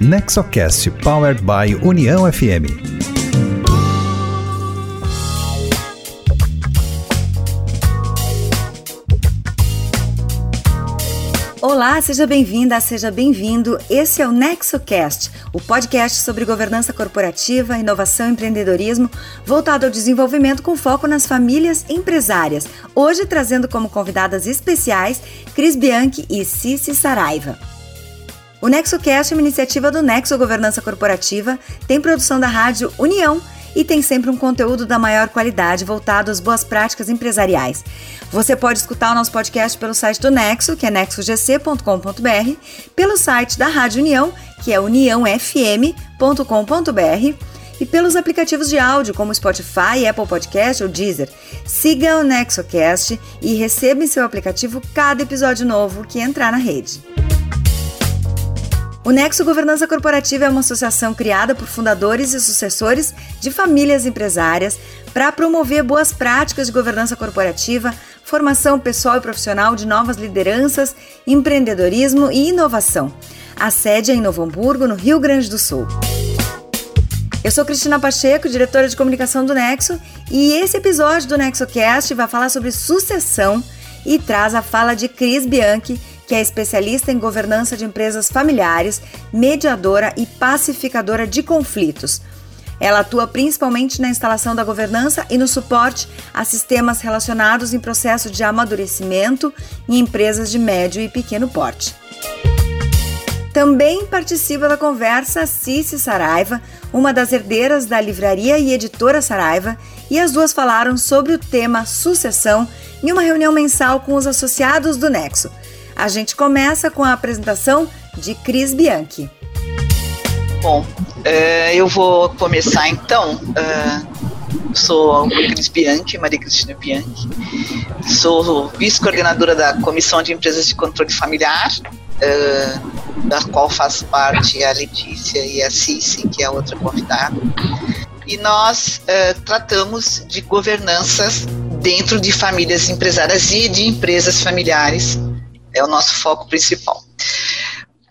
Nexocast Powered by União FM. Olá, seja bem-vinda, seja bem-vindo. Esse é o NexoCast, o podcast sobre governança corporativa, inovação e empreendedorismo voltado ao desenvolvimento com foco nas famílias empresárias. Hoje trazendo como convidadas especiais Cris Bianchi e Cici Saraiva. O NexoCast é uma iniciativa do Nexo Governança Corporativa, tem produção da rádio União e tem sempre um conteúdo da maior qualidade voltado às boas práticas empresariais. Você pode escutar o nosso podcast pelo site do Nexo, que é nexogc.com.br, pelo site da Rádio União, que é uniãofm.com.br, e pelos aplicativos de áudio como Spotify, Apple Podcast ou Deezer. Siga o NexoCast e receba em seu aplicativo cada episódio novo que entrar na rede. O Nexo Governança Corporativa é uma associação criada por fundadores e sucessores de famílias empresárias para promover boas práticas de governança corporativa, formação pessoal e profissional de novas lideranças, empreendedorismo e inovação. A sede é em Novo Hamburgo, no Rio Grande do Sul. Eu sou Cristina Pacheco, diretora de comunicação do Nexo, e esse episódio do NexoCast vai falar sobre sucessão e traz a fala de Cris Bianchi, que é especialista em governança de empresas familiares, mediadora e pacificadora de conflitos. Ela atua principalmente na instalação da governança e no suporte a sistemas relacionados em processo de amadurecimento em empresas de médio e pequeno porte. Também participa da conversa Cici Saraiva, uma das herdeiras da livraria e editora Saraiva, e as duas falaram sobre o tema sucessão em uma reunião mensal com os associados do Nexo. A gente começa com a apresentação de Cris Bianchi. Bom, uh, eu vou começar então. Uh, sou Cris Bianchi, Maria Cristina Bianchi. Sou vice-coordenadora da Comissão de Empresas de Controle Familiar, uh, da qual faz parte a Letícia e a Cici, que é a outra convidada. E nós tratamos de governanças dentro de famílias empresárias e de empresas familiares é o nosso foco principal.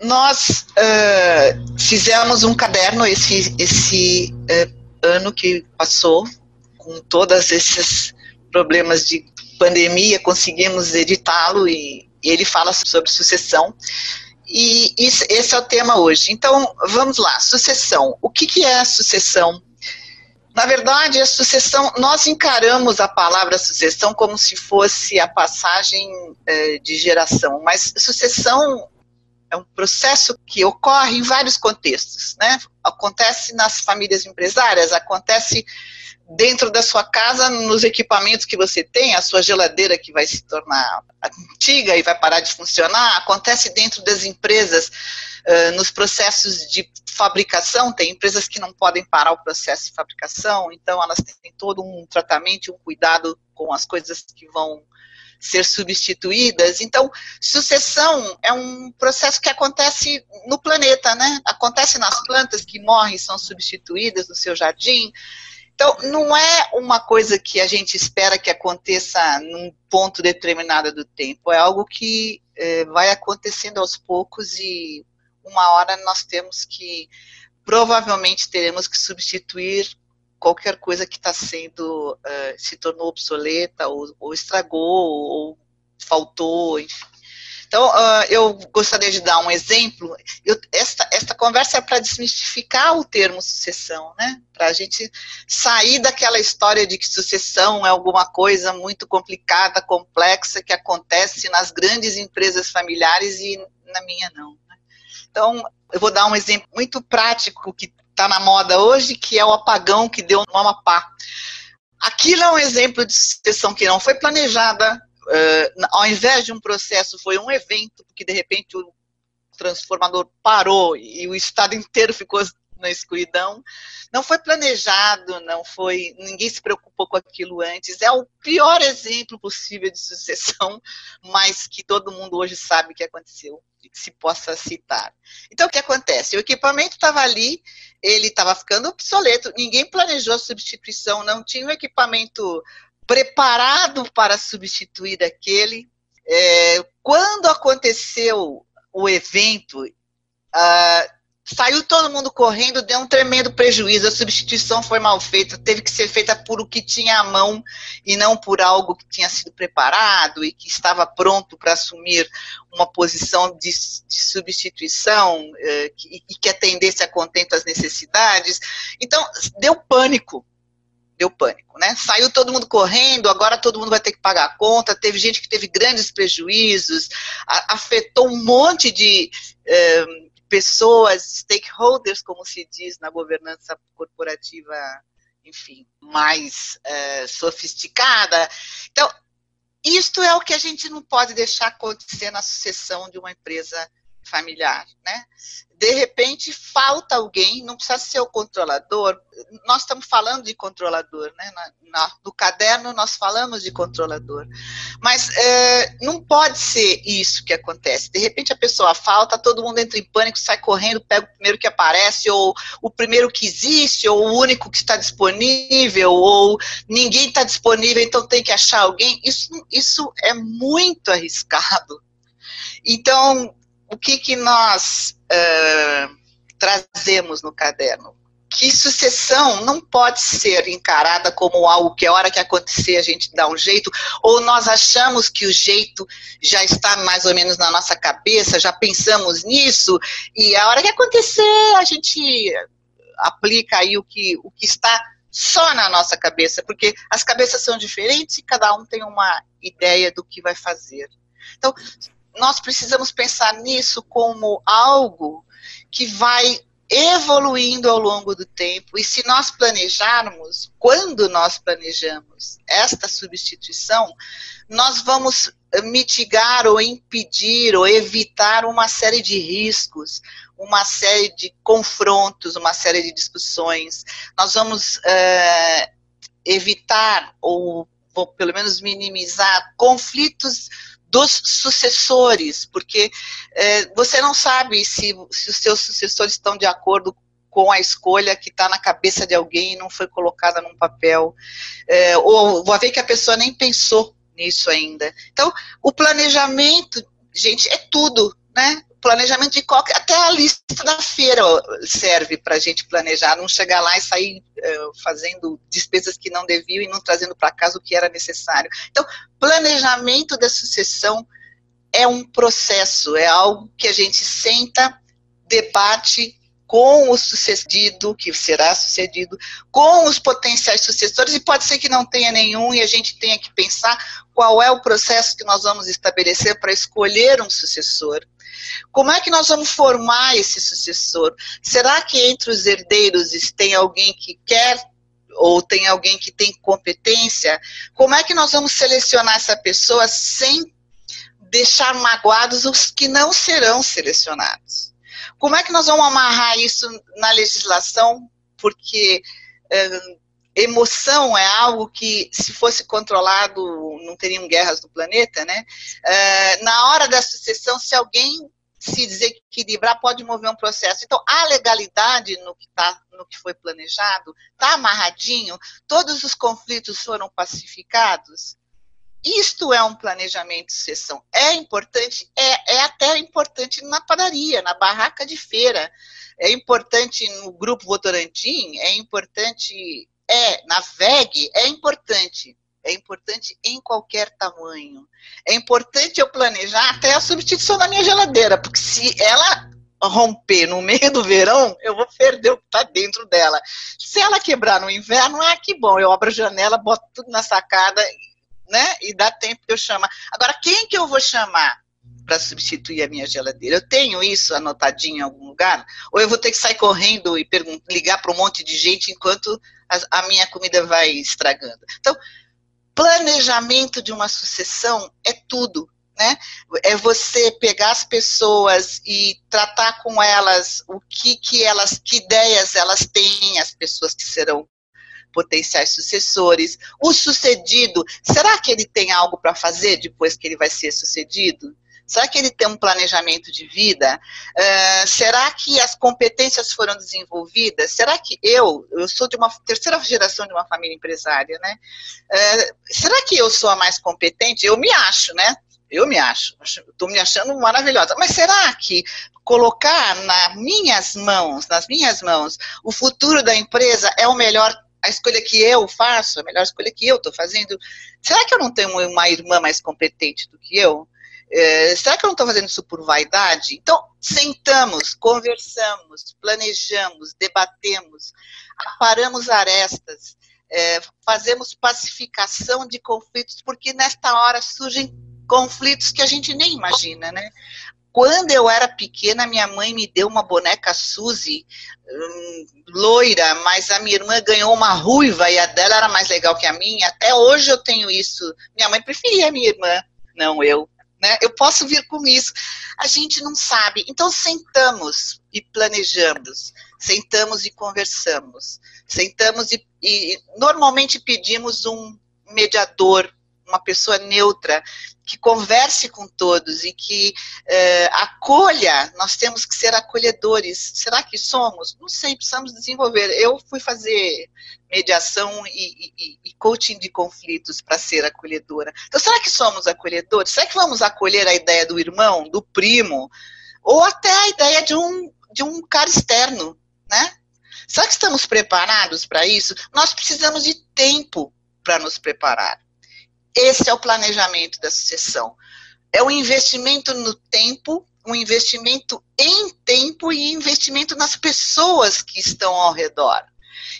Nós uh, fizemos um caderno esse, esse uh, ano que passou, com todos esses problemas de pandemia, conseguimos editá-lo e, e ele fala sobre sucessão. E esse é o tema hoje. Então, vamos lá, sucessão. O que, que é a sucessão na verdade, a sucessão, nós encaramos a palavra sucessão como se fosse a passagem eh, de geração, mas sucessão é um processo que ocorre em vários contextos, né? Acontece nas famílias empresárias, acontece dentro da sua casa, nos equipamentos que você tem, a sua geladeira que vai se tornar antiga e vai parar de funcionar, acontece dentro das empresas, nos processos de fabricação, tem empresas que não podem parar o processo de fabricação, então elas têm todo um tratamento, um cuidado com as coisas que vão ser substituídas. Então, sucessão é um processo que acontece no planeta, né? Acontece nas plantas que morrem, são substituídas no seu jardim. Então, não é uma coisa que a gente espera que aconteça num ponto determinado do tempo, é algo que é, vai acontecendo aos poucos e uma hora nós temos que, provavelmente teremos que substituir qualquer coisa que está sendo, uh, se tornou obsoleta, ou, ou estragou, ou faltou, enfim. Então, uh, eu gostaria de dar um exemplo. Eu, esta, conversa é para desmistificar o termo sucessão, né? Para a gente sair daquela história de que sucessão é alguma coisa muito complicada, complexa, que acontece nas grandes empresas familiares e na minha não. Né? Então, eu vou dar um exemplo muito prático que está na moda hoje, que é o apagão que deu no Amapá. Aquilo é um exemplo de sucessão que não foi planejada, uh, ao invés de um processo, foi um evento, porque de repente o transformador parou e o estado inteiro ficou na escuridão. Não foi planejado, não foi, ninguém se preocupou com aquilo antes. É o pior exemplo possível de sucessão, mas que todo mundo hoje sabe que aconteceu e que se possa citar. Então o que acontece? O equipamento estava ali, ele estava ficando obsoleto, ninguém planejou a substituição, não tinha o equipamento preparado para substituir aquele. É, quando aconteceu o evento, uh, Saiu todo mundo correndo, deu um tremendo prejuízo. A substituição foi mal feita, teve que ser feita por o que tinha à mão e não por algo que tinha sido preparado e que estava pronto para assumir uma posição de, de substituição eh, que, e que atendesse a contento às necessidades. Então, deu pânico. Deu pânico, né? Saiu todo mundo correndo, agora todo mundo vai ter que pagar a conta. Teve gente que teve grandes prejuízos, a, afetou um monte de. Eh, pessoas, stakeholders, como se diz na governança corporativa, enfim, mais é, sofisticada. Então, isto é o que a gente não pode deixar acontecer na sucessão de uma empresa familiar, né? De repente falta alguém, não precisa ser o controlador. Nós estamos falando de controlador, né? Na, na, no caderno nós falamos de controlador, mas é, não pode ser isso que acontece. De repente a pessoa falta, todo mundo entra em pânico, sai correndo, pega o primeiro que aparece, ou o primeiro que existe, ou o único que está disponível, ou ninguém está disponível, então tem que achar alguém. Isso, isso é muito arriscado. Então, o que, que nós uh, trazemos no caderno? Que sucessão não pode ser encarada como algo que a hora que acontecer a gente dá um jeito, ou nós achamos que o jeito já está mais ou menos na nossa cabeça, já pensamos nisso, e a hora que acontecer a gente aplica aí o que, o que está só na nossa cabeça, porque as cabeças são diferentes e cada um tem uma ideia do que vai fazer. Então, nós precisamos pensar nisso como algo que vai evoluindo ao longo do tempo. E se nós planejarmos, quando nós planejamos esta substituição, nós vamos mitigar ou impedir ou evitar uma série de riscos, uma série de confrontos, uma série de discussões. Nós vamos é, evitar ou, ou pelo menos minimizar conflitos dos sucessores, porque é, você não sabe se, se os seus sucessores estão de acordo com a escolha que está na cabeça de alguém e não foi colocada num papel, é, ou vou ver que a pessoa nem pensou nisso ainda. Então, o planejamento, gente, é tudo, né? Planejamento de qualquer. Até a lista da feira serve para a gente planejar, não chegar lá e sair uh, fazendo despesas que não deviam e não trazendo para casa o que era necessário. Então, planejamento da sucessão é um processo, é algo que a gente senta, debate com o sucedido, que será sucedido, com os potenciais sucessores, e pode ser que não tenha nenhum, e a gente tenha que pensar qual é o processo que nós vamos estabelecer para escolher um sucessor. Como é que nós vamos formar esse sucessor? Será que entre os herdeiros tem alguém que quer ou tem alguém que tem competência? Como é que nós vamos selecionar essa pessoa sem deixar magoados os que não serão selecionados? Como é que nós vamos amarrar isso na legislação? Porque é, emoção é algo que, se fosse controlado, não teriam guerras no planeta, né? É, na hora da sucessão, se alguém se desequilibrar, pode mover um processo. Então, a legalidade no que, tá, no que foi planejado está amarradinho, todos os conflitos foram pacificados. Isto é um planejamento de sucessão. É importante, é, é até importante na padaria, na barraca de feira. É importante no grupo Votorantim, é importante é, na VEG, é importante. É importante em qualquer tamanho. É importante eu planejar até a substituição da minha geladeira, porque se ela romper no meio do verão, eu vou perder o que está dentro dela. Se ela quebrar no inverno, ah, que bom, eu abro a janela, boto tudo na sacada, né? E dá tempo que eu chamar. Agora, quem que eu vou chamar? para substituir a minha geladeira. Eu tenho isso anotadinho em algum lugar? Ou eu vou ter que sair correndo e ligar para um monte de gente enquanto a, a minha comida vai estragando? Então, planejamento de uma sucessão é tudo. Né? É você pegar as pessoas e tratar com elas o que, que elas, que ideias elas têm, as pessoas que serão potenciais sucessores. O sucedido, será que ele tem algo para fazer depois que ele vai ser sucedido? Será que ele tem um planejamento de vida? Uh, será que as competências foram desenvolvidas? Será que eu, eu sou de uma terceira geração de uma família empresária, né? Uh, será que eu sou a mais competente? Eu me acho, né? Eu me acho, estou me achando maravilhosa. Mas será que colocar nas minhas mãos, nas minhas mãos, o futuro da empresa é o melhor a escolha que eu faço, a melhor escolha que eu estou fazendo. Será que eu não tenho uma irmã mais competente do que eu? É, será que eu não estou fazendo isso por vaidade? Então, sentamos, conversamos, planejamos, debatemos, aparamos arestas, é, fazemos pacificação de conflitos, porque nesta hora surgem conflitos que a gente nem imagina, né? Quando eu era pequena, minha mãe me deu uma boneca Suzy, hum, loira, mas a minha irmã ganhou uma ruiva e a dela era mais legal que a minha. Até hoje eu tenho isso. Minha mãe preferia a minha irmã, não eu. Né? Eu posso vir com isso. A gente não sabe. Então sentamos e planejamos, sentamos e conversamos, sentamos e, e normalmente pedimos um mediador uma pessoa neutra, que converse com todos e que eh, acolha, nós temos que ser acolhedores. Será que somos? Não sei, precisamos desenvolver. Eu fui fazer mediação e, e, e coaching de conflitos para ser acolhedora. Então, será que somos acolhedores? Será que vamos acolher a ideia do irmão, do primo, ou até a ideia de um, de um cara externo, né? Será que estamos preparados para isso? Nós precisamos de tempo para nos preparar. Esse é o planejamento da sucessão. É um investimento no tempo, um investimento em tempo e investimento nas pessoas que estão ao redor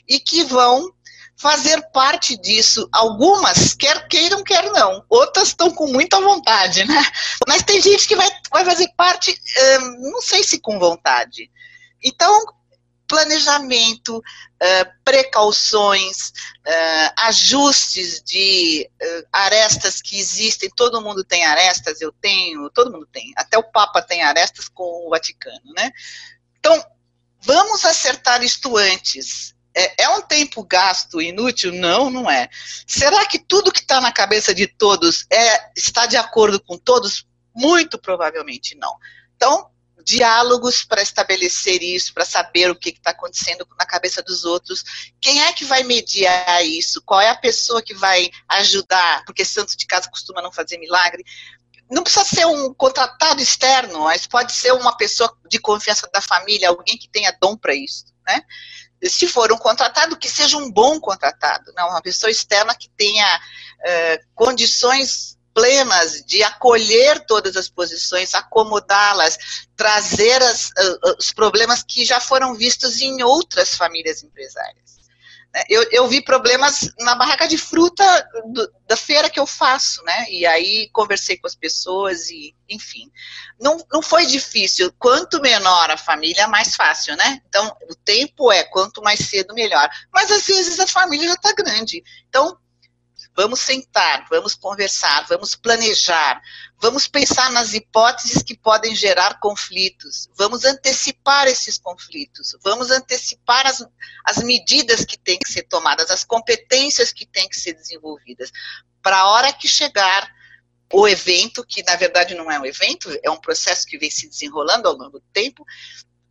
e que vão fazer parte disso. Algumas quer queiram, quer não. Outras estão com muita vontade, né? Mas tem gente que vai, vai fazer parte, hum, não sei se com vontade. Então, planejamento, uh, precauções, uh, ajustes de uh, arestas que existem. Todo mundo tem arestas, eu tenho, todo mundo tem. Até o Papa tem arestas com o Vaticano, né? Então, vamos acertar isto antes. É, é um tempo gasto inútil? Não, não é. Será que tudo que está na cabeça de todos é, está de acordo com todos? Muito provavelmente não. Então, diálogos para estabelecer isso, para saber o que está acontecendo na cabeça dos outros. Quem é que vai mediar isso? Qual é a pessoa que vai ajudar? Porque santo de casa costuma não fazer milagre. Não precisa ser um contratado externo, mas pode ser uma pessoa de confiança da família, alguém que tenha dom para isso, né? Se for um contratado, que seja um bom contratado, não uma pessoa externa que tenha uh, condições plenas de acolher todas as posições, acomodá-las, trazer as, uh, os problemas que já foram vistos em outras famílias empresárias. Né, eu, eu vi problemas na barraca de fruta do, da feira que eu faço, né? E aí conversei com as pessoas e, enfim, não, não foi difícil. Quanto menor a família, mais fácil, né? Então, o tempo é quanto mais cedo, melhor. Mas às vezes a família já está grande. Então, Vamos sentar, vamos conversar, vamos planejar, vamos pensar nas hipóteses que podem gerar conflitos, vamos antecipar esses conflitos, vamos antecipar as, as medidas que têm que ser tomadas, as competências que têm que ser desenvolvidas, para a hora que chegar o evento, que na verdade não é um evento, é um processo que vem se desenrolando ao longo do tempo,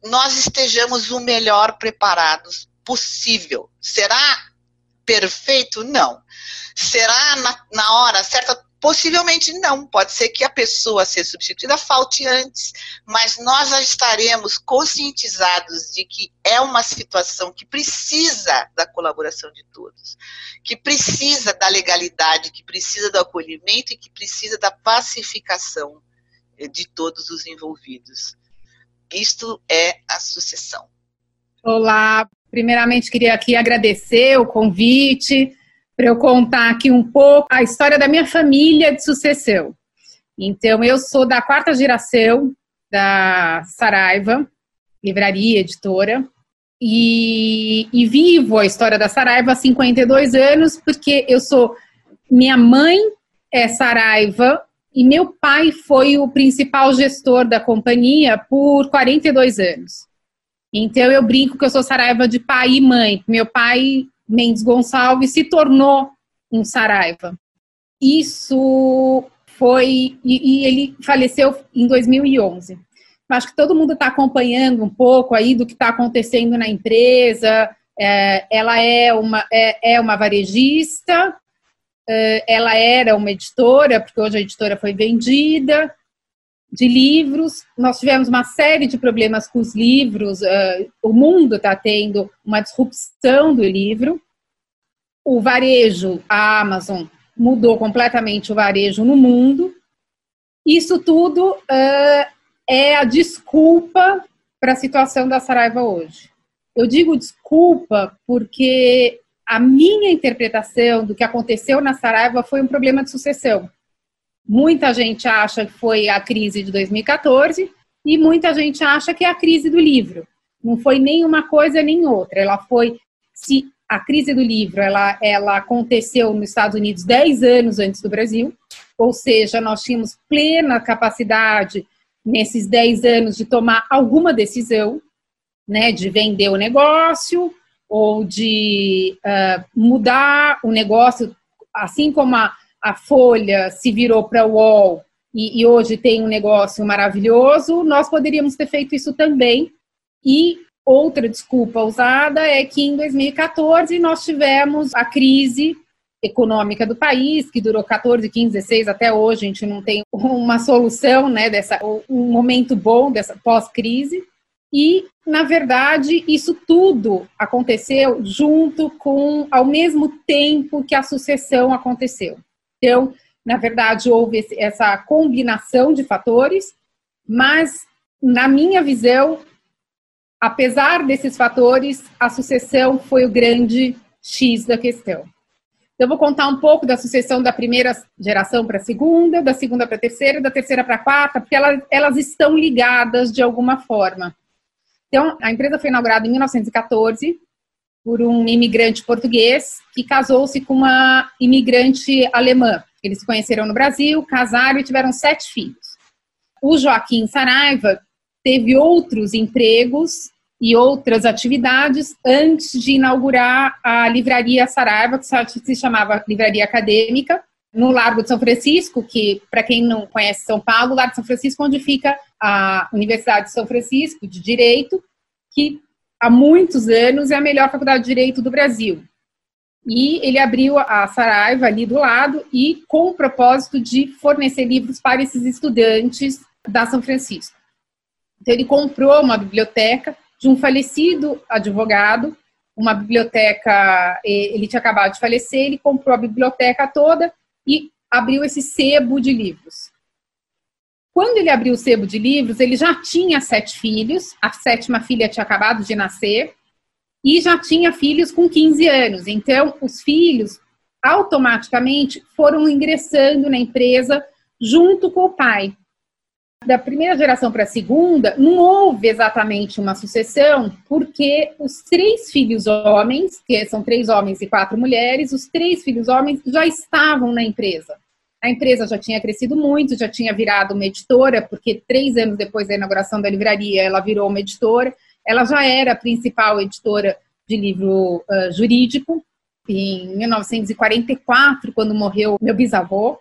nós estejamos o melhor preparados possível. Será perfeito? Não. Será na, na hora certa? Possivelmente não. Pode ser que a pessoa a ser substituída falte antes, mas nós já estaremos conscientizados de que é uma situação que precisa da colaboração de todos, que precisa da legalidade, que precisa do acolhimento e que precisa da pacificação eh, de todos os envolvidos. Isto é a sucessão. Olá, primeiramente queria aqui agradecer o convite para eu contar aqui um pouco a história da minha família de sucessão. Então, eu sou da quarta geração da Saraiva, livraria, editora, e, e, vivo a história da Saraiva há 52 anos, porque eu sou. Minha mãe é Saraiva e meu pai foi o principal gestor da companhia por 42 anos. Então eu brinco que eu sou Saraiva de pai e mãe. Meu pai Mendes Gonçalves se tornou um Saraiva. Isso foi. E, e ele faleceu em 2011. Acho que todo mundo está acompanhando um pouco aí do que está acontecendo na empresa. É, ela é uma, é, é uma varejista ela era uma editora, porque hoje a editora foi vendida, de livros. Nós tivemos uma série de problemas com os livros. o mundo está tendo uma disrupção do livro. O varejo, a Amazon, mudou completamente o varejo no mundo. Isso tudo uh, é a desculpa para a situação da Saraiva hoje. Eu digo desculpa porque a minha interpretação do que aconteceu na Saraiva foi um problema de sucessão. Muita gente acha que foi a crise de 2014 e muita gente acha que é a crise do livro. Não foi nem uma coisa nem outra. Ela foi se a crise do livro ela, ela aconteceu nos Estados Unidos 10 anos antes do Brasil, ou seja, nós tínhamos plena capacidade nesses 10 anos de tomar alguma decisão, né, de vender o negócio ou de uh, mudar o negócio, assim como a, a Folha se virou para o UOL e, e hoje tem um negócio maravilhoso, nós poderíamos ter feito isso também e Outra desculpa usada é que em 2014 nós tivemos a crise econômica do país, que durou 14, 15, 16, até hoje a gente não tem uma solução, né, dessa, um momento bom dessa pós-crise. E, na verdade, isso tudo aconteceu junto com, ao mesmo tempo que a sucessão aconteceu. Então, na verdade, houve essa combinação de fatores, mas, na minha visão, apesar desses fatores, a sucessão foi o grande X da questão. Então, vou contar um pouco da sucessão da primeira geração para a segunda, da segunda para a terceira, da terceira para a quarta, porque elas, elas estão ligadas de alguma forma. Então, a empresa foi inaugurada em 1914 por um imigrante português que casou-se com uma imigrante alemã. Eles se conheceram no Brasil, casaram e tiveram sete filhos. O Joaquim Saraiva teve outros empregos e outras atividades antes de inaugurar a Livraria Saraiva, que se chamava Livraria Acadêmica, no Largo de São Francisco, que, para quem não conhece São Paulo, o Largo de São Francisco, onde fica a Universidade de São Francisco de Direito, que há muitos anos é a melhor faculdade de Direito do Brasil. E ele abriu a Saraiva ali do lado e com o propósito de fornecer livros para esses estudantes da São Francisco. Então ele comprou uma biblioteca de um falecido advogado, uma biblioteca, ele tinha acabado de falecer, ele comprou a biblioteca toda e abriu esse sebo de livros. Quando ele abriu o sebo de livros, ele já tinha sete filhos, a sétima filha tinha acabado de nascer, e já tinha filhos com 15 anos. Então, os filhos automaticamente foram ingressando na empresa junto com o pai da primeira geração para a segunda, não houve exatamente uma sucessão, porque os três filhos homens, que são três homens e quatro mulheres, os três filhos homens já estavam na empresa. A empresa já tinha crescido muito, já tinha virado uma editora, porque três anos depois da inauguração da livraria, ela virou uma editora. Ela já era a principal editora de livro uh, jurídico. Em 1944, quando morreu meu bisavô,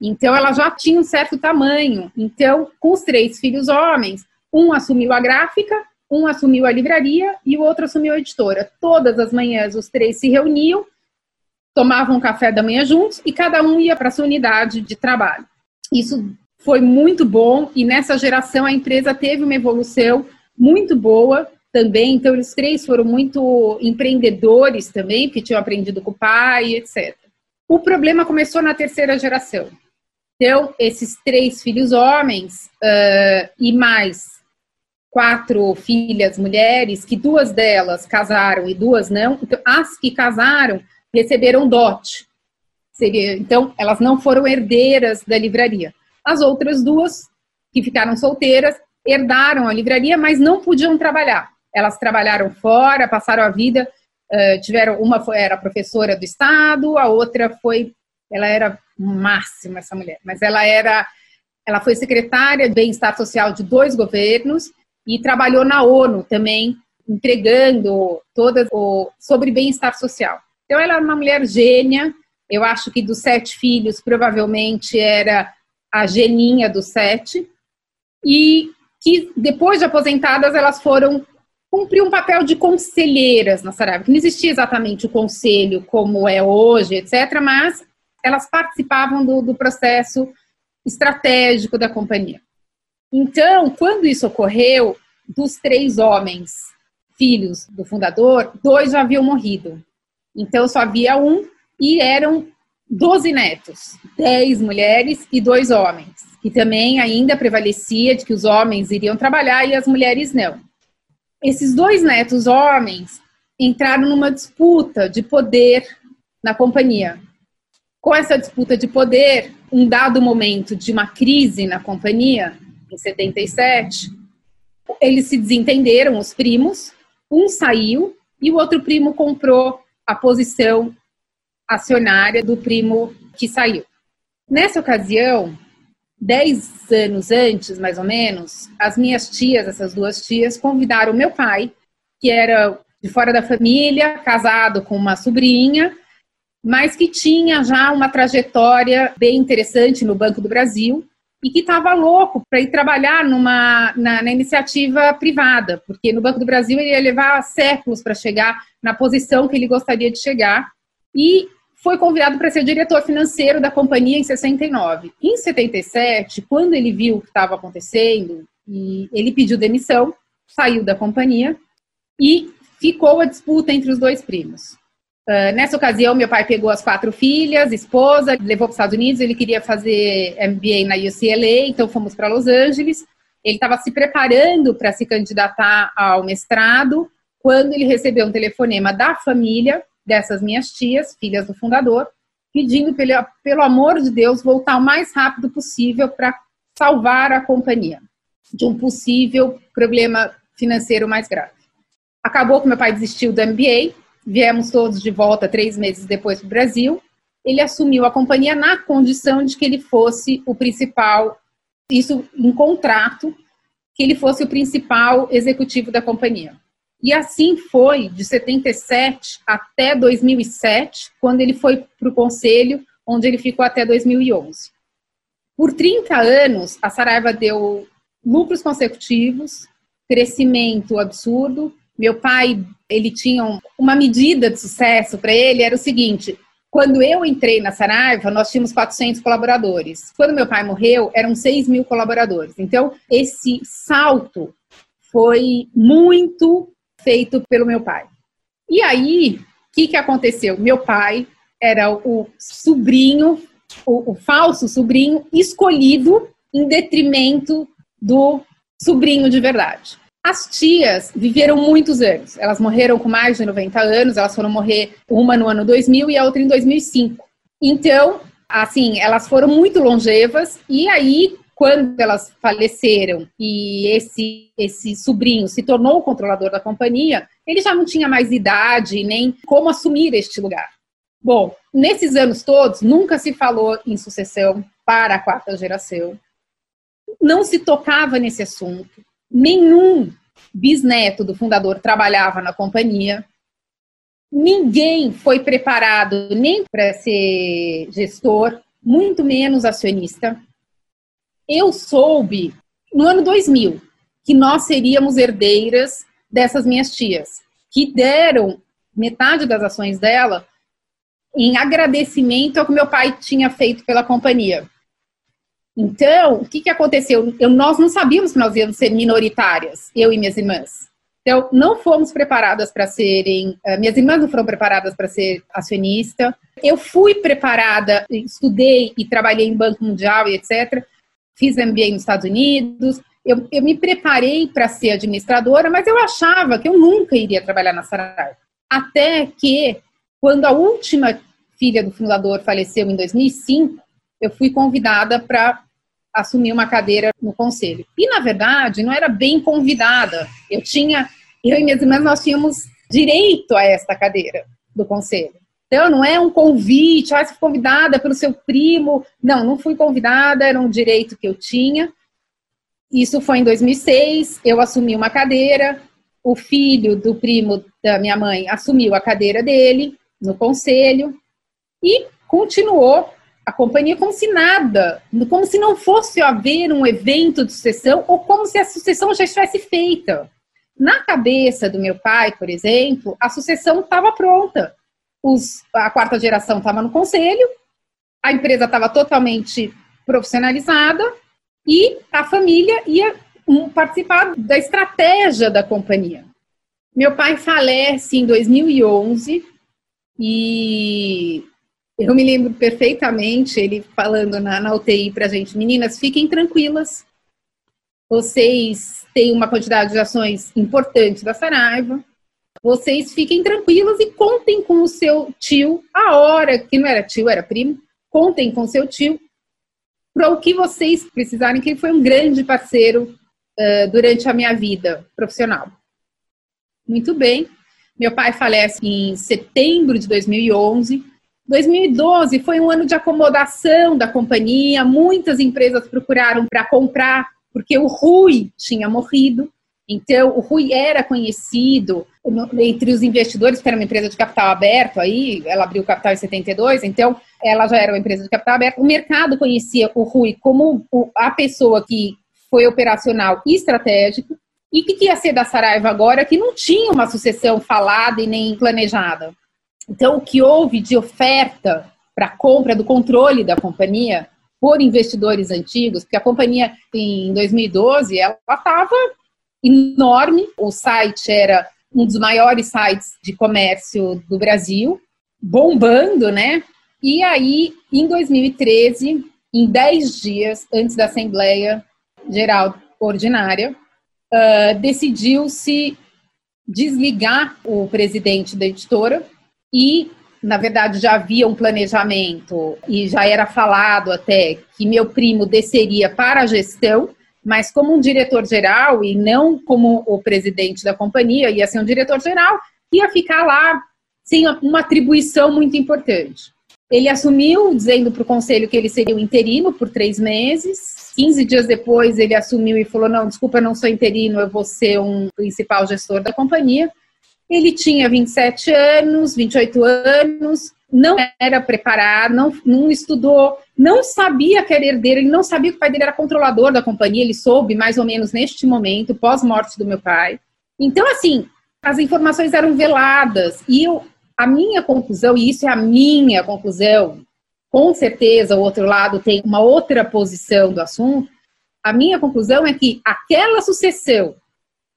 então, ela já tinha um certo tamanho. Então, com os três filhos homens, um assumiu a gráfica, um assumiu a livraria e o outro assumiu a editora. Todas as manhãs, os três se reuniam, tomavam um café da manhã juntos e cada um ia para sua unidade de trabalho. Isso foi muito bom e nessa geração a empresa teve uma evolução muito boa também. Então, os três foram muito empreendedores também, que tinham aprendido com o pai, etc. O problema começou na terceira geração. Então, esses três filhos homens uh, e mais quatro filhas mulheres, que duas delas casaram e duas não, então, as que casaram receberam dote. Seria, então, elas não foram herdeiras da livraria. As outras duas, que ficaram solteiras, herdaram a livraria, mas não podiam trabalhar. Elas trabalharam fora, passaram a vida, uh, tiveram uma foi, era professora do estado, a outra foi, ela era máxima essa mulher, mas ela era, ela foi secretária de bem-estar social de dois governos e trabalhou na ONU também, entregando todas o sobre bem-estar social. Então ela era uma mulher gênia. Eu acho que dos sete filhos provavelmente era a geninha dos sete e que depois de aposentadas elas foram cumprir um papel de conselheiras na Saraiva, que não existia exatamente o conselho como é hoje, etc., mas elas participavam do, do processo estratégico da companhia. Então, quando isso ocorreu, dos três homens, filhos do fundador, dois já haviam morrido. Então, só havia um e eram 12 netos, 10 mulheres e dois homens, que também ainda prevalecia de que os homens iriam trabalhar e as mulheres não. Esses dois netos homens entraram numa disputa de poder na companhia. Com essa disputa de poder, um dado momento de uma crise na companhia, em 77, eles se desentenderam, os primos, um saiu e o outro primo comprou a posição acionária do primo que saiu. Nessa ocasião, dez anos antes, mais ou menos, as minhas tias, essas duas tias, convidaram meu pai, que era de fora da família, casado com uma sobrinha, mas que tinha já uma trajetória bem interessante no Banco do Brasil e que estava louco para ir trabalhar numa, na, na, iniciativa privada, porque no Banco do Brasil ele ia levar séculos para chegar na posição que ele gostaria de chegar. E foi convidado para ser diretor financeiro da companhia em 69. Em 77, quando ele viu o que estava acontecendo, ele pediu demissão, saiu da companhia e ficou a disputa entre os dois primos. Uh, nessa ocasião, meu pai pegou as quatro filhas, esposa, levou para os Estados Unidos. Ele queria fazer MBA na UCLA, então fomos para Los Angeles. Ele estava se preparando para se candidatar ao mestrado quando ele recebeu um telefonema da família dessas minhas tias, filhas do fundador, pedindo pelo, pelo amor de Deus voltar o mais rápido possível para salvar a companhia de um possível problema financeiro mais grave. Acabou que meu pai desistiu do MBA, viemos todos de volta três meses depois para o Brasil. Ele assumiu a companhia na condição de que ele fosse o principal, isso em contrato, que ele fosse o principal executivo da companhia. E assim foi de 77 até 2007, quando ele foi para o conselho, onde ele ficou até 2011. Por 30 anos, a Saraiva deu lucros consecutivos, crescimento absurdo. Meu pai, ele tinha uma medida de sucesso para ele, era o seguinte, quando eu entrei na Saraiva, nós tínhamos 400 colaboradores. Quando meu pai morreu, eram 6 mil colaboradores. Então, esse salto foi muito feito pelo meu pai. E aí, o que, que aconteceu? Meu pai era o sobrinho, o, o falso sobrinho escolhido em detrimento do sobrinho de verdade. As tias viveram muitos anos. Elas morreram com mais de 90 anos, elas foram morrer uma no ano 2000 e a outra em 2005. Então, assim, elas foram muito longevas e aí quando elas faleceram e esse, esse sobrinho se tornou o controlador da companhia, ele já não tinha mais idade nem como assumir este lugar. Bom, nesses anos todos, nunca se falou em sucessão para a quarta geração, não se tocava nesse assunto, nenhum bisneto do fundador trabalhava na companhia, ninguém foi preparado nem para ser gestor, muito menos acionista. Eu soube no ano 2000 que nós seríamos herdeiras dessas minhas tias, que deram metade das ações dela em agradecimento ao que meu pai tinha feito pela companhia. Então, o que, que aconteceu? Eu, nós não sabíamos que nós íamos ser minoritárias, eu e minhas irmãs. Então, não fomos preparadas para serem. Uh, minhas irmãs não foram preparadas para ser acionista. Eu fui preparada, estudei e trabalhei em Banco Mundial e etc fiz MBA nos Estados Unidos, eu, eu me preparei para ser administradora, mas eu achava que eu nunca iria trabalhar na Saraiva. Até que, quando a última filha do fundador faleceu em 2005, eu fui convidada para assumir uma cadeira no conselho. E, na verdade, não era bem convidada. Eu tinha, eu e minhas irmãs, nós tínhamos direito a esta cadeira do conselho. Então, não é um convite, ah, você foi convidada pelo seu primo. Não, não fui convidada, era um direito que eu tinha. Isso foi em 2006, eu assumi uma cadeira, o filho do primo da minha mãe assumiu a cadeira dele no conselho e continuou a companhia como se nada, como se não fosse haver um evento de sucessão ou como se a sucessão já estivesse feita. Na cabeça do meu pai, por exemplo, a sucessão estava pronta os, a quarta geração estava no conselho, a empresa estava totalmente profissionalizada e a família ia participar da estratégia da companhia. Meu pai falece em 2011 e eu me lembro perfeitamente ele falando na, na UTI para a gente: meninas, fiquem tranquilas, vocês têm uma quantidade de ações importante da Saraiva, vocês fiquem tranquilas e contem com o seu tio a hora, que não era tio, era primo, contem com seu tio para o que vocês precisarem, que ele foi um grande parceiro uh, durante a minha vida profissional. Muito bem. Meu pai falece em setembro de 2011. 2012 foi um ano de acomodação da companhia, muitas empresas procuraram para comprar, porque o Rui tinha morrido. Então, o Rui era conhecido entre os investidores, que era uma empresa de capital aberto, aí ela abriu capital em 72, então ela já era uma empresa de capital aberto. O mercado conhecia o Rui como a pessoa que foi operacional e estratégico. E o que ia ser da Saraiva agora, que não tinha uma sucessão falada e nem planejada? Então, o que houve de oferta para compra do controle da companhia por investidores antigos, porque a companhia em 2012 ela estava enorme, o site era um dos maiores sites de comércio do Brasil, bombando, né? E aí, em 2013, em 10 dias antes da Assembleia Geral Ordinária, uh, decidiu-se desligar o presidente da editora e, na verdade, já havia um planejamento e já era falado até que meu primo desceria para a gestão, mas como um diretor-geral e não como o presidente da companhia, ia ser um diretor-geral, ia ficar lá sem uma atribuição muito importante. Ele assumiu, dizendo para o conselho que ele seria o interino por três meses. 15 dias depois, ele assumiu e falou: Não, desculpa, não sou interino, eu vou ser um principal gestor da companhia. Ele tinha 27 anos, 28 anos, não era preparado, não, não estudou, não sabia que era herdeiro, ele não sabia que o pai dele era controlador da companhia, ele soube mais ou menos neste momento, pós-morte do meu pai. Então, assim, as informações eram veladas e eu, a minha conclusão, e isso é a minha conclusão, com certeza o outro lado tem uma outra posição do assunto, a minha conclusão é que aquela sucessão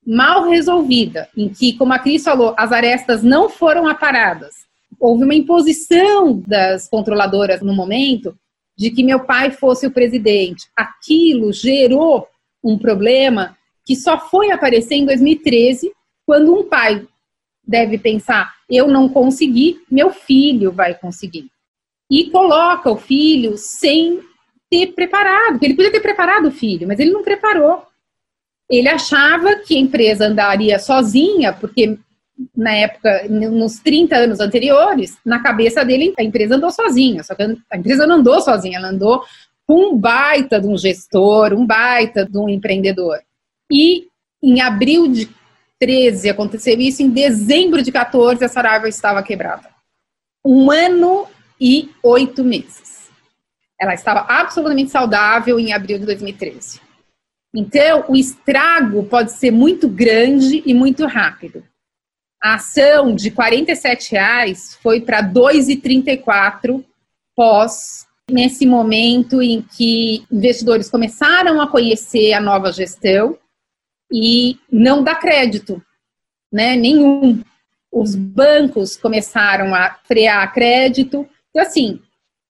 mal resolvida, em que, como a Cris falou, as arestas não foram aparadas, houve uma imposição das controladoras no momento de que meu pai fosse o presidente. Aquilo gerou um problema que só foi aparecer em 2013, quando um pai deve pensar: eu não consegui, meu filho vai conseguir. E coloca o filho sem ter preparado, ele podia ter preparado o filho, mas ele não preparou. Ele achava que a empresa andaria sozinha, porque na época, nos 30 anos anteriores, na cabeça dele, a empresa andou sozinha. Só que a empresa não andou sozinha, ela andou com um baita de um gestor, um baita de um empreendedor. E em abril de 13 aconteceu isso, em dezembro de 14 a Saraiva estava quebrada. Um ano e oito meses. Ela estava absolutamente saudável em abril de 2013. Então, o estrago pode ser muito grande e muito rápido. A ação de R$ reais foi para 2,34 pós nesse momento em que investidores começaram a conhecer a nova gestão e não dá crédito, né? Nenhum. Os bancos começaram a frear crédito. Então, assim,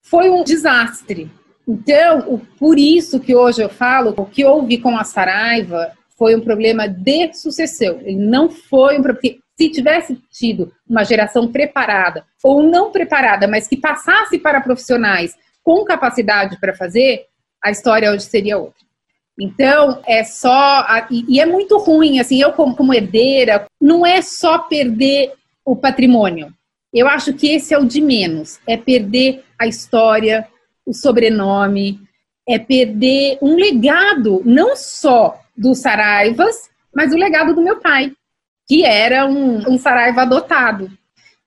foi um desastre. Então, por isso que hoje eu falo, o que houve com a Saraiva foi um problema de sucessão. Ele não foi um problema se tivesse tido uma geração preparada ou não preparada, mas que passasse para profissionais com capacidade para fazer, a história hoje seria outra. Então, é só. E, e é muito ruim, assim, eu, como, como herdeira, não é só perder o patrimônio. Eu acho que esse é o de menos. É perder a história, o sobrenome, é perder um legado, não só dos Saraivas, mas o legado do meu pai que era um, um Saraiva adotado.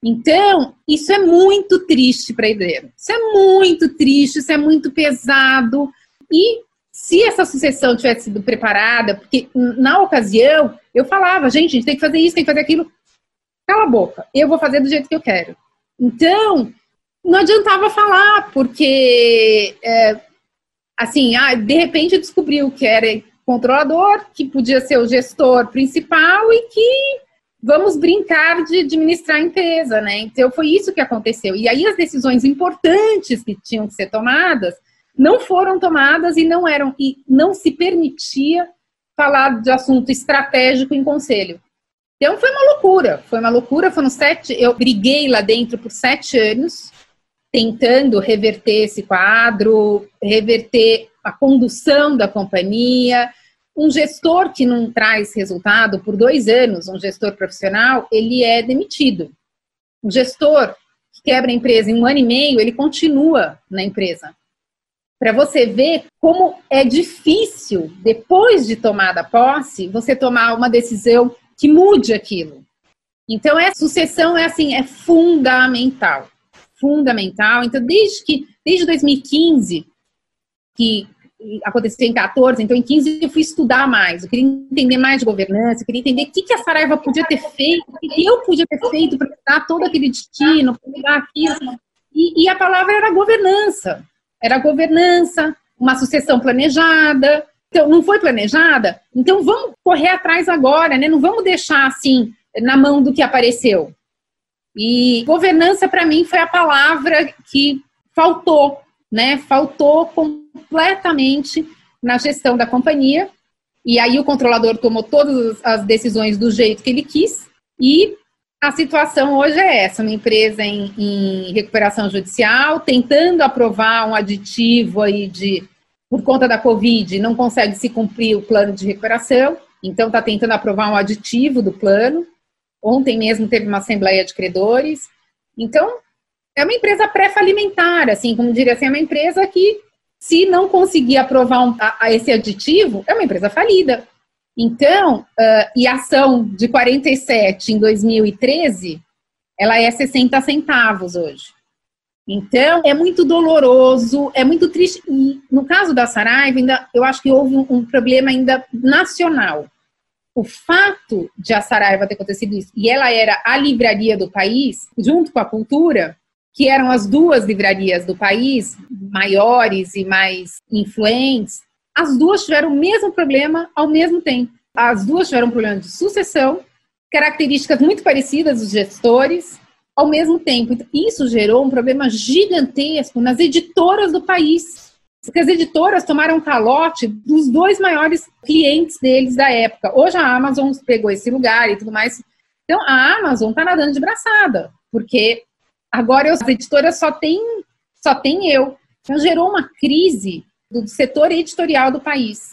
Então, isso é muito triste para herdeiro. Isso é muito triste, isso é muito pesado. E se essa sucessão tivesse sido preparada, porque na ocasião eu falava, gente, a gente tem que fazer isso, tem que fazer aquilo. Cala a boca, eu vou fazer do jeito que eu quero. Então, não adiantava falar, porque, é, assim, ah, de repente descobriu que era controlador, que podia ser o gestor principal e que vamos brincar de administrar a empresa, né? Então foi isso que aconteceu. E aí as decisões importantes que tinham que ser tomadas não foram tomadas e não eram e não se permitia falar de assunto estratégico em conselho. Então foi uma loucura, foi uma loucura. Foram sete, eu briguei lá dentro por sete anos, tentando reverter esse quadro, reverter a condução da companhia. Um gestor que não traz resultado por dois anos, um gestor profissional, ele é demitido. Um gestor que quebra a empresa em um ano e meio, ele continua na empresa. Para você ver como é difícil, depois de tomada posse, você tomar uma decisão que mude aquilo. Então, a sucessão é assim, é fundamental. Fundamental. Então, desde que, desde 2015, que aconteceu em 14, então em 15 eu fui estudar mais, eu queria entender mais de governança, eu queria entender o que, que a Saraiva podia ter feito, o que eu podia ter feito para dar todo aquele destino, para mudar aquilo. E, e a palavra era governança. Era governança, uma sucessão planejada, então, não foi planejada? Então, vamos correr atrás agora, né? Não vamos deixar assim na mão do que apareceu. E governança, para mim, foi a palavra que faltou, né? Faltou completamente na gestão da companhia. E aí o controlador tomou todas as decisões do jeito que ele quis. E a situação hoje é essa: uma empresa em, em recuperação judicial, tentando aprovar um aditivo aí de por conta da Covid, não consegue se cumprir o plano de recuperação, então está tentando aprovar um aditivo do plano. Ontem mesmo teve uma assembleia de credores. Então, é uma empresa pré-falimentar, assim, como diria assim, é uma empresa que, se não conseguir aprovar um, a, a esse aditivo, é uma empresa falida. Então, uh, e a ação de 47 em 2013, ela é 60 centavos hoje. Então, é muito doloroso, é muito triste. E no caso da Saraiva, ainda, eu acho que houve um, um problema ainda nacional. O fato de a Saraiva ter acontecido isso, e ela era a livraria do país, junto com a cultura, que eram as duas livrarias do país, maiores e mais influentes, as duas tiveram o mesmo problema ao mesmo tempo. As duas tiveram um problema de sucessão, características muito parecidas dos gestores, ao mesmo tempo. Então, isso gerou um problema gigantesco nas editoras do país. Porque as editoras tomaram calote dos dois maiores clientes deles da época. Hoje a Amazon pegou esse lugar e tudo mais. Então a Amazon está nadando de braçada, porque agora as editoras só tem, só tem eu. Então gerou uma crise do setor editorial do país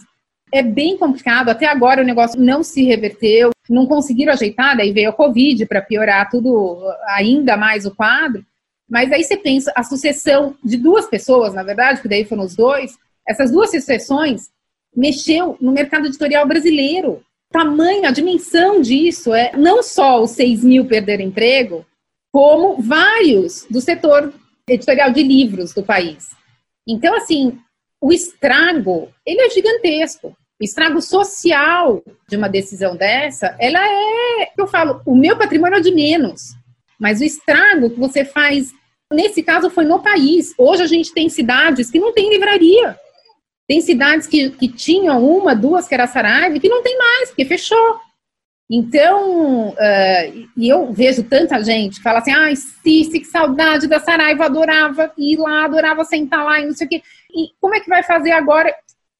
é bem complicado. Até agora o negócio não se reverteu, não conseguiram ajeitar, daí veio a Covid para piorar tudo ainda mais o quadro. Mas aí você pensa, a sucessão de duas pessoas, na verdade, que daí foram os dois, essas duas sucessões mexeu no mercado editorial brasileiro. Tamanho, a dimensão disso é não só os 6 mil perder emprego, como vários do setor editorial de livros do país. Então, assim, o estrago, ele é gigantesco estrago social de uma decisão dessa, ela é, eu falo, o meu patrimônio é de menos, mas o estrago que você faz, nesse caso foi no país. Hoje a gente tem cidades que não tem livraria. Tem cidades que, que tinham uma, duas, que era Saraiva, que não tem mais, porque fechou. Então, uh, e eu vejo tanta gente que fala assim, ai, Cici, que saudade da Saraiva, adorava ir lá, adorava sentar lá e não sei o quê. E como é que vai fazer agora?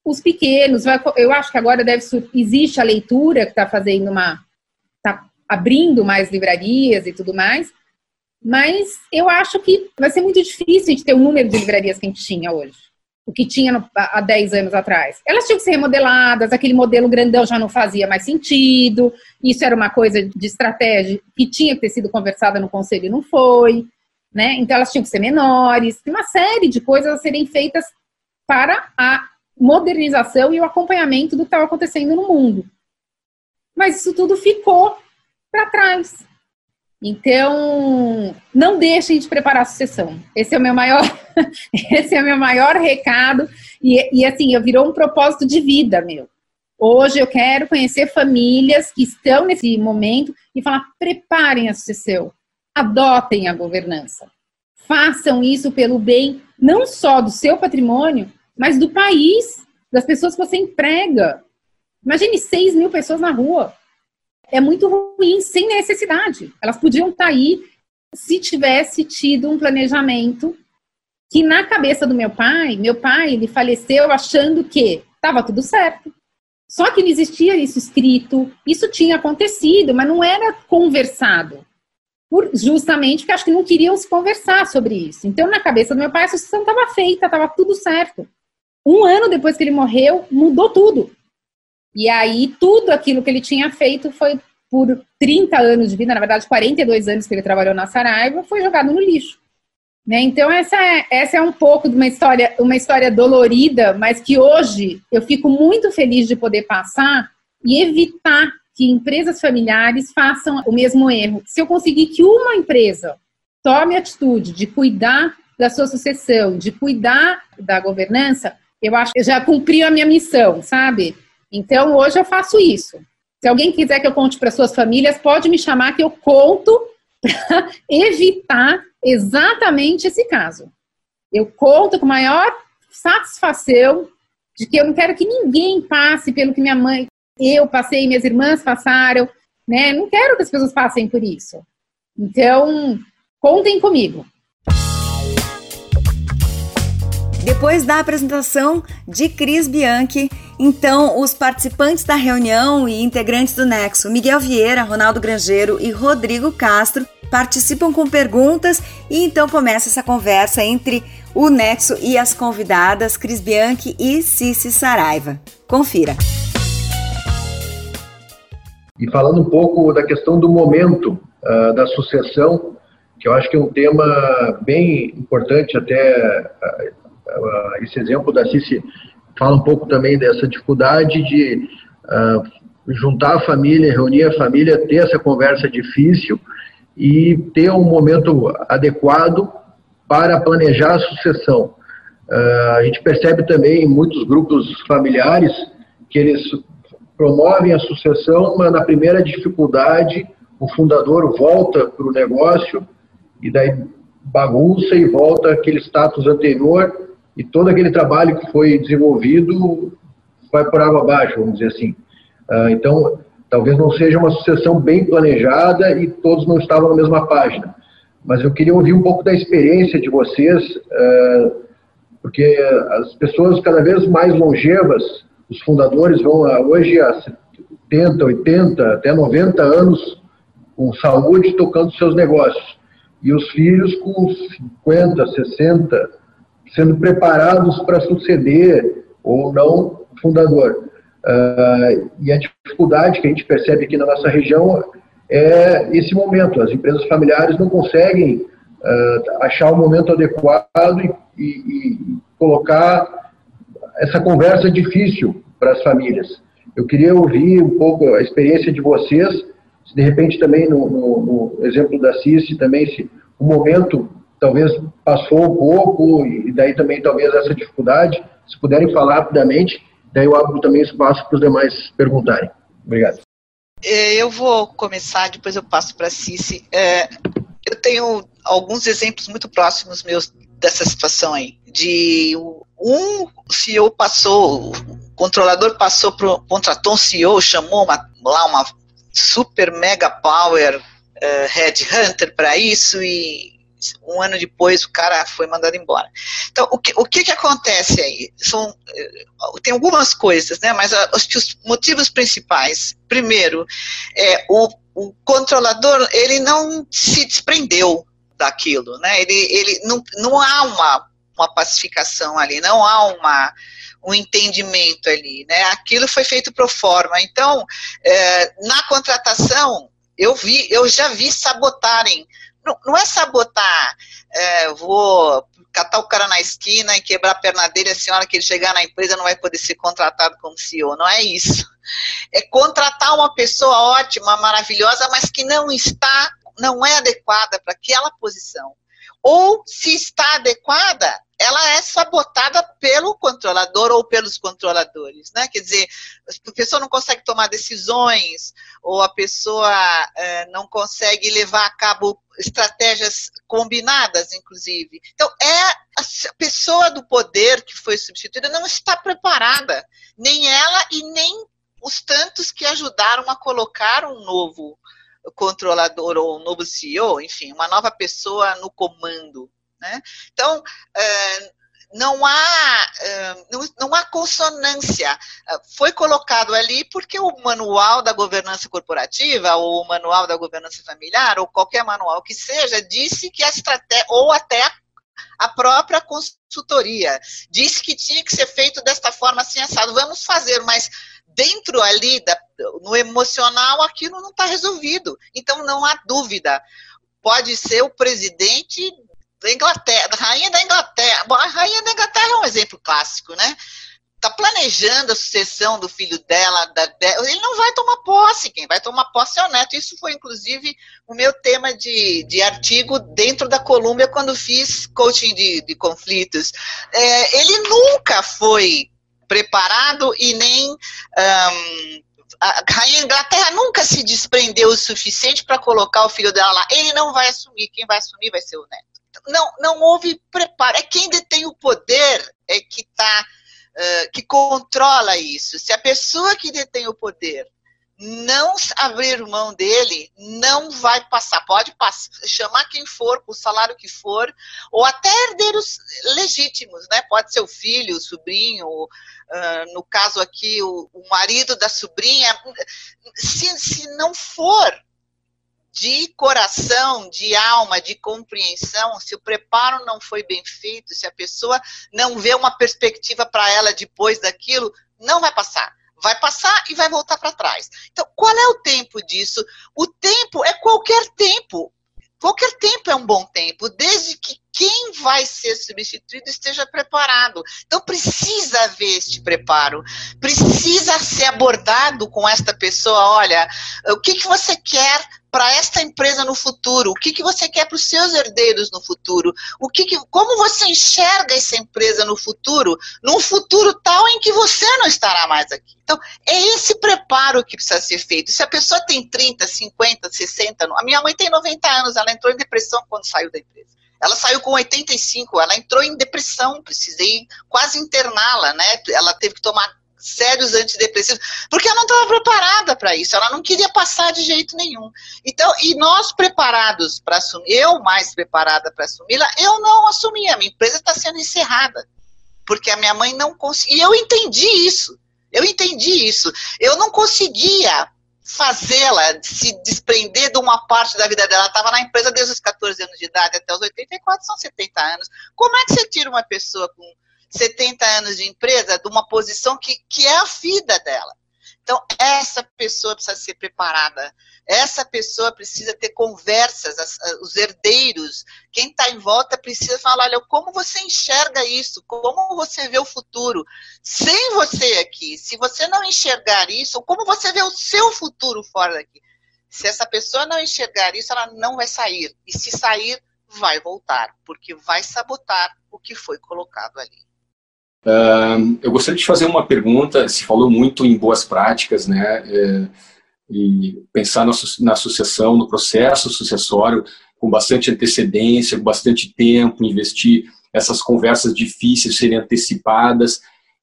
os pequenos. Eu acho que agora deve existe a leitura que está fazendo uma. está abrindo mais livrarias e tudo mais. Mas eu acho que vai ser muito difícil de ter o número de livrarias que a gente tinha hoje. O que tinha no, há 10 anos atrás. Elas tinham que ser remodeladas, aquele modelo grandão já não fazia mais sentido. Isso era uma coisa de estratégia que tinha que ter sido conversada no conselho e não foi. Né? Então elas tinham que ser menores. Tem uma série de coisas a serem feitas para a modernização e o acompanhamento do que estava acontecendo no mundo. Mas isso tudo ficou para trás. Então, não deixem de preparar a sucessão. Esse é o meu maior, esse é o meu maior recado. E, e assim, eu virou um propósito de vida meu. Hoje eu quero conhecer famílias que estão nesse momento e falar: preparem a sucessão, adotem a governança, façam isso pelo bem não só do seu patrimônio, mas do país, das pessoas que você emprega. Imagine 6 mil pessoas na rua. É muito ruim, sem necessidade. Elas podiam estar aí se tivesse tido um planejamento que na cabeça do meu pai, meu pai, ele faleceu achando que estava tudo certo. Só que não existia isso escrito, isso tinha acontecido, mas não era conversado. Por, justamente porque acho que não queriam se conversar sobre isso. Então, na cabeça do meu pai, a sucessão estava feita, estava tudo certo. Um ano depois que ele morreu, mudou tudo. E aí, tudo aquilo que ele tinha feito foi por 30 anos de vida, na verdade, 42 anos que ele trabalhou na Saraiva, foi jogado no lixo. Né? Então, essa é, essa é um pouco de uma história, uma história dolorida, mas que hoje eu fico muito feliz de poder passar e evitar que empresas familiares façam o mesmo erro. Se eu conseguir que uma empresa tome atitude de cuidar da sua sucessão, de cuidar da governança, eu acho que eu já cumpri a minha missão, sabe? Então, hoje eu faço isso. Se alguém quiser que eu conte para suas famílias, pode me chamar que eu conto para evitar exatamente esse caso. Eu conto com maior satisfação de que eu não quero que ninguém passe pelo que minha mãe, eu passei, minhas irmãs passaram, né? Não quero que as pessoas passem por isso. Então, contem comigo. Depois da apresentação de Cris Bianchi, então os participantes da reunião e integrantes do Nexo, Miguel Vieira, Ronaldo Grangeiro e Rodrigo Castro, participam com perguntas e então começa essa conversa entre o Nexo e as convidadas Cris Bianchi e Cici Saraiva. Confira. E falando um pouco da questão do momento uh, da sucessão, que eu acho que é um tema bem importante, até uh, uh, esse exemplo da Cici fala um pouco também dessa dificuldade de juntar a família, reunir a família, ter essa conversa difícil e ter um momento adequado para planejar a sucessão. Uh, a gente percebe também em muitos grupos familiares que eles promovem a sucessão, mas na primeira dificuldade o fundador volta para o negócio e daí bagunça e volta aquele status anterior e todo aquele trabalho que foi desenvolvido vai por água abaixo, vamos dizer assim. Uh, então, Talvez não seja uma sucessão bem planejada e todos não estavam na mesma página. Mas eu queria ouvir um pouco da experiência de vocês, eh, porque as pessoas cada vez mais longevas, os fundadores vão hoje a 70, 80, até 90 anos com saúde tocando seus negócios. E os filhos com 50, 60, sendo preparados para suceder ou não fundador. Uh, e a dificuldade que a gente percebe aqui na nossa região é esse momento. As empresas familiares não conseguem uh, achar o momento adequado e, e, e, colocar essa conversa difícil para as famílias. Eu queria ouvir um pouco a experiência de vocês, se de repente também no, no, no exemplo da CIS, também se o momento talvez passou um pouco e daí também talvez essa dificuldade, se puderem falar rapidamente Daí eu abro também espaço para os demais perguntarem. Obrigado. É, eu vou começar, depois eu passo para a Cici. É, eu tenho alguns exemplos muito próximos meus dessa situação aí. De um CEO passou, o controlador passou, pro, contratou um CEO, chamou uma, lá uma super mega power uh, headhunter para isso e um ano depois o cara foi mandado embora. Então, o que, o que, que acontece aí? São, eh, tem algumas coisas, né? Mas os, os motivos principais. Primeiro, é, o, o controlador, ele não se desprendeu daquilo, né? Ele, ele não, não há uma, uma pacificação ali, não há uma um entendimento ali, né? Aquilo foi feito pro forma. Então, é, na contratação, eu vi, eu já vi sabotarem não, é sabotar, é, vou catar o cara na esquina e quebrar a perna dele, a senhora que ele chegar na empresa não vai poder ser contratado como CEO. Não é isso. É contratar uma pessoa ótima, maravilhosa, mas que não está, não é adequada para aquela posição. Ou, se está adequada, ela é sabotada pelo controlador ou pelos controladores, né? Quer dizer, a pessoa não consegue tomar decisões, ou a pessoa é, não consegue levar a cabo estratégias combinadas, inclusive. Então, é a pessoa do poder que foi substituída não está preparada, nem ela e nem os tantos que ajudaram a colocar um novo controlador ou um novo CEO, enfim, uma nova pessoa no comando. Né? Então, é, não há, é, não, há consonância. Foi colocado ali porque o manual da governança corporativa, ou o manual da governança familiar, ou qualquer manual que seja, disse que a estratégia, ou até a própria consultoria, disse que tinha que ser feito desta forma assim assado. Vamos fazer, mas dentro ali, no emocional, aquilo não está resolvido. Então não há dúvida. Pode ser o presidente da Inglaterra, da rainha da Inglaterra. Bom, a rainha da Inglaterra é um exemplo clássico, né? Está planejando a sucessão do filho dela, da, ele não vai tomar posse, quem vai tomar posse é o neto. Isso foi, inclusive, o meu tema de, de artigo dentro da Colômbia, quando fiz coaching de, de conflitos. É, ele nunca foi preparado e nem. Um, a rainha Inglaterra nunca se desprendeu o suficiente para colocar o filho dela lá. Ele não vai assumir, quem vai assumir vai ser o neto não, não houve preparo. É quem detém o poder é que está uh, que controla isso. Se a pessoa que detém o poder não abrir mão dele, não vai passar. Pode passar, chamar quem for, com o salário que for, ou até herdeiros legítimos, né? Pode ser o filho, o sobrinho, uh, no caso aqui, o, o marido da sobrinha. Se, se não for de coração, de alma, de compreensão, se o preparo não foi bem feito, se a pessoa não vê uma perspectiva para ela depois daquilo, não vai passar. Vai passar e vai voltar para trás. Então, qual é o tempo disso? O tempo é qualquer tempo. Qualquer tempo é um bom tempo, desde que quem vai ser substituído esteja preparado. Então, precisa haver este preparo, precisa ser abordado com esta pessoa. Olha, o que, que você quer para esta empresa no futuro? O que, que você quer para os seus herdeiros no futuro? O que, que como você enxerga essa empresa no futuro, num futuro tal em que você não estará mais aqui? Então, é esse preparo que precisa ser feito. Se a pessoa tem 30, 50, 60, a minha mãe tem 90 anos, ela entrou em depressão quando saiu da empresa. Ela saiu com 85, ela entrou em depressão, precisei quase interná-la, né? Ela teve que tomar sérios antidepressivos, porque ela não estava preparada para isso, ela não queria passar de jeito nenhum. Então, e nós preparados para assumir, eu mais preparada para assumi-la, eu não assumi, a minha empresa está sendo encerrada, porque a minha mãe não conseguia, e eu entendi isso, eu entendi isso, eu não conseguia fazê-la se desprender de uma parte da vida dela. Ela estava na empresa desde os 14 anos de idade até os 84, são 70 anos. Como é que você tira uma pessoa com 70 anos de empresa de uma posição que, que é a vida dela. Então, essa pessoa precisa ser preparada, essa pessoa precisa ter conversas, as, os herdeiros, quem está em volta precisa falar: olha, como você enxerga isso, como você vê o futuro, sem você aqui, se você não enxergar isso, como você vê o seu futuro fora daqui. Se essa pessoa não enxergar isso, ela não vai sair, e se sair, vai voltar, porque vai sabotar o que foi colocado ali. Uh, eu gostaria de fazer uma pergunta. Se falou muito em boas práticas, né? É, e pensar na, na sucessão, no processo sucessório, com bastante antecedência, com bastante tempo, investir essas conversas difíceis serem antecipadas,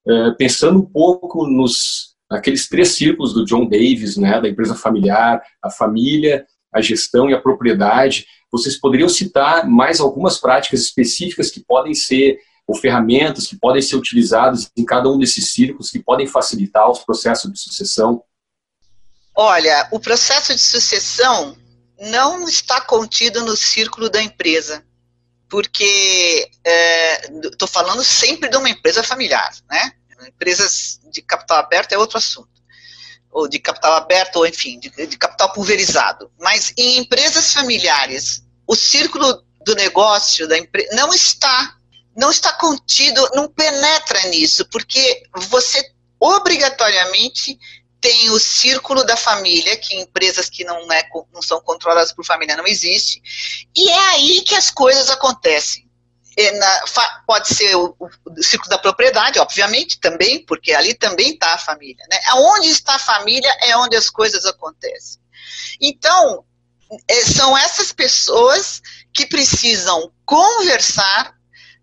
é, pensando um pouco nos aqueles três círculos do John Davis, né, da empresa familiar, a família, a gestão e a propriedade. Vocês poderiam citar mais algumas práticas específicas que podem ser ou ferramentas que podem ser utilizadas em cada um desses círculos que podem facilitar os processos de sucessão? Olha, o processo de sucessão não está contido no círculo da empresa, porque estou é, falando sempre de uma empresa familiar, né? Empresas de capital aberto é outro assunto, ou de capital aberto, ou enfim, de, de capital pulverizado. Mas em empresas familiares, o círculo do negócio da empresa não está não está contido, não penetra nisso, porque você obrigatoriamente tem o círculo da família, que empresas que não, é, não são controladas por família não existe, e é aí que as coisas acontecem. é na, pode ser o, o, ciclo da propriedade, obviamente, também, porque ali também está a família. Né? Onde está a família é onde as coisas acontecem. Então, é, são essas pessoas que precisam conversar,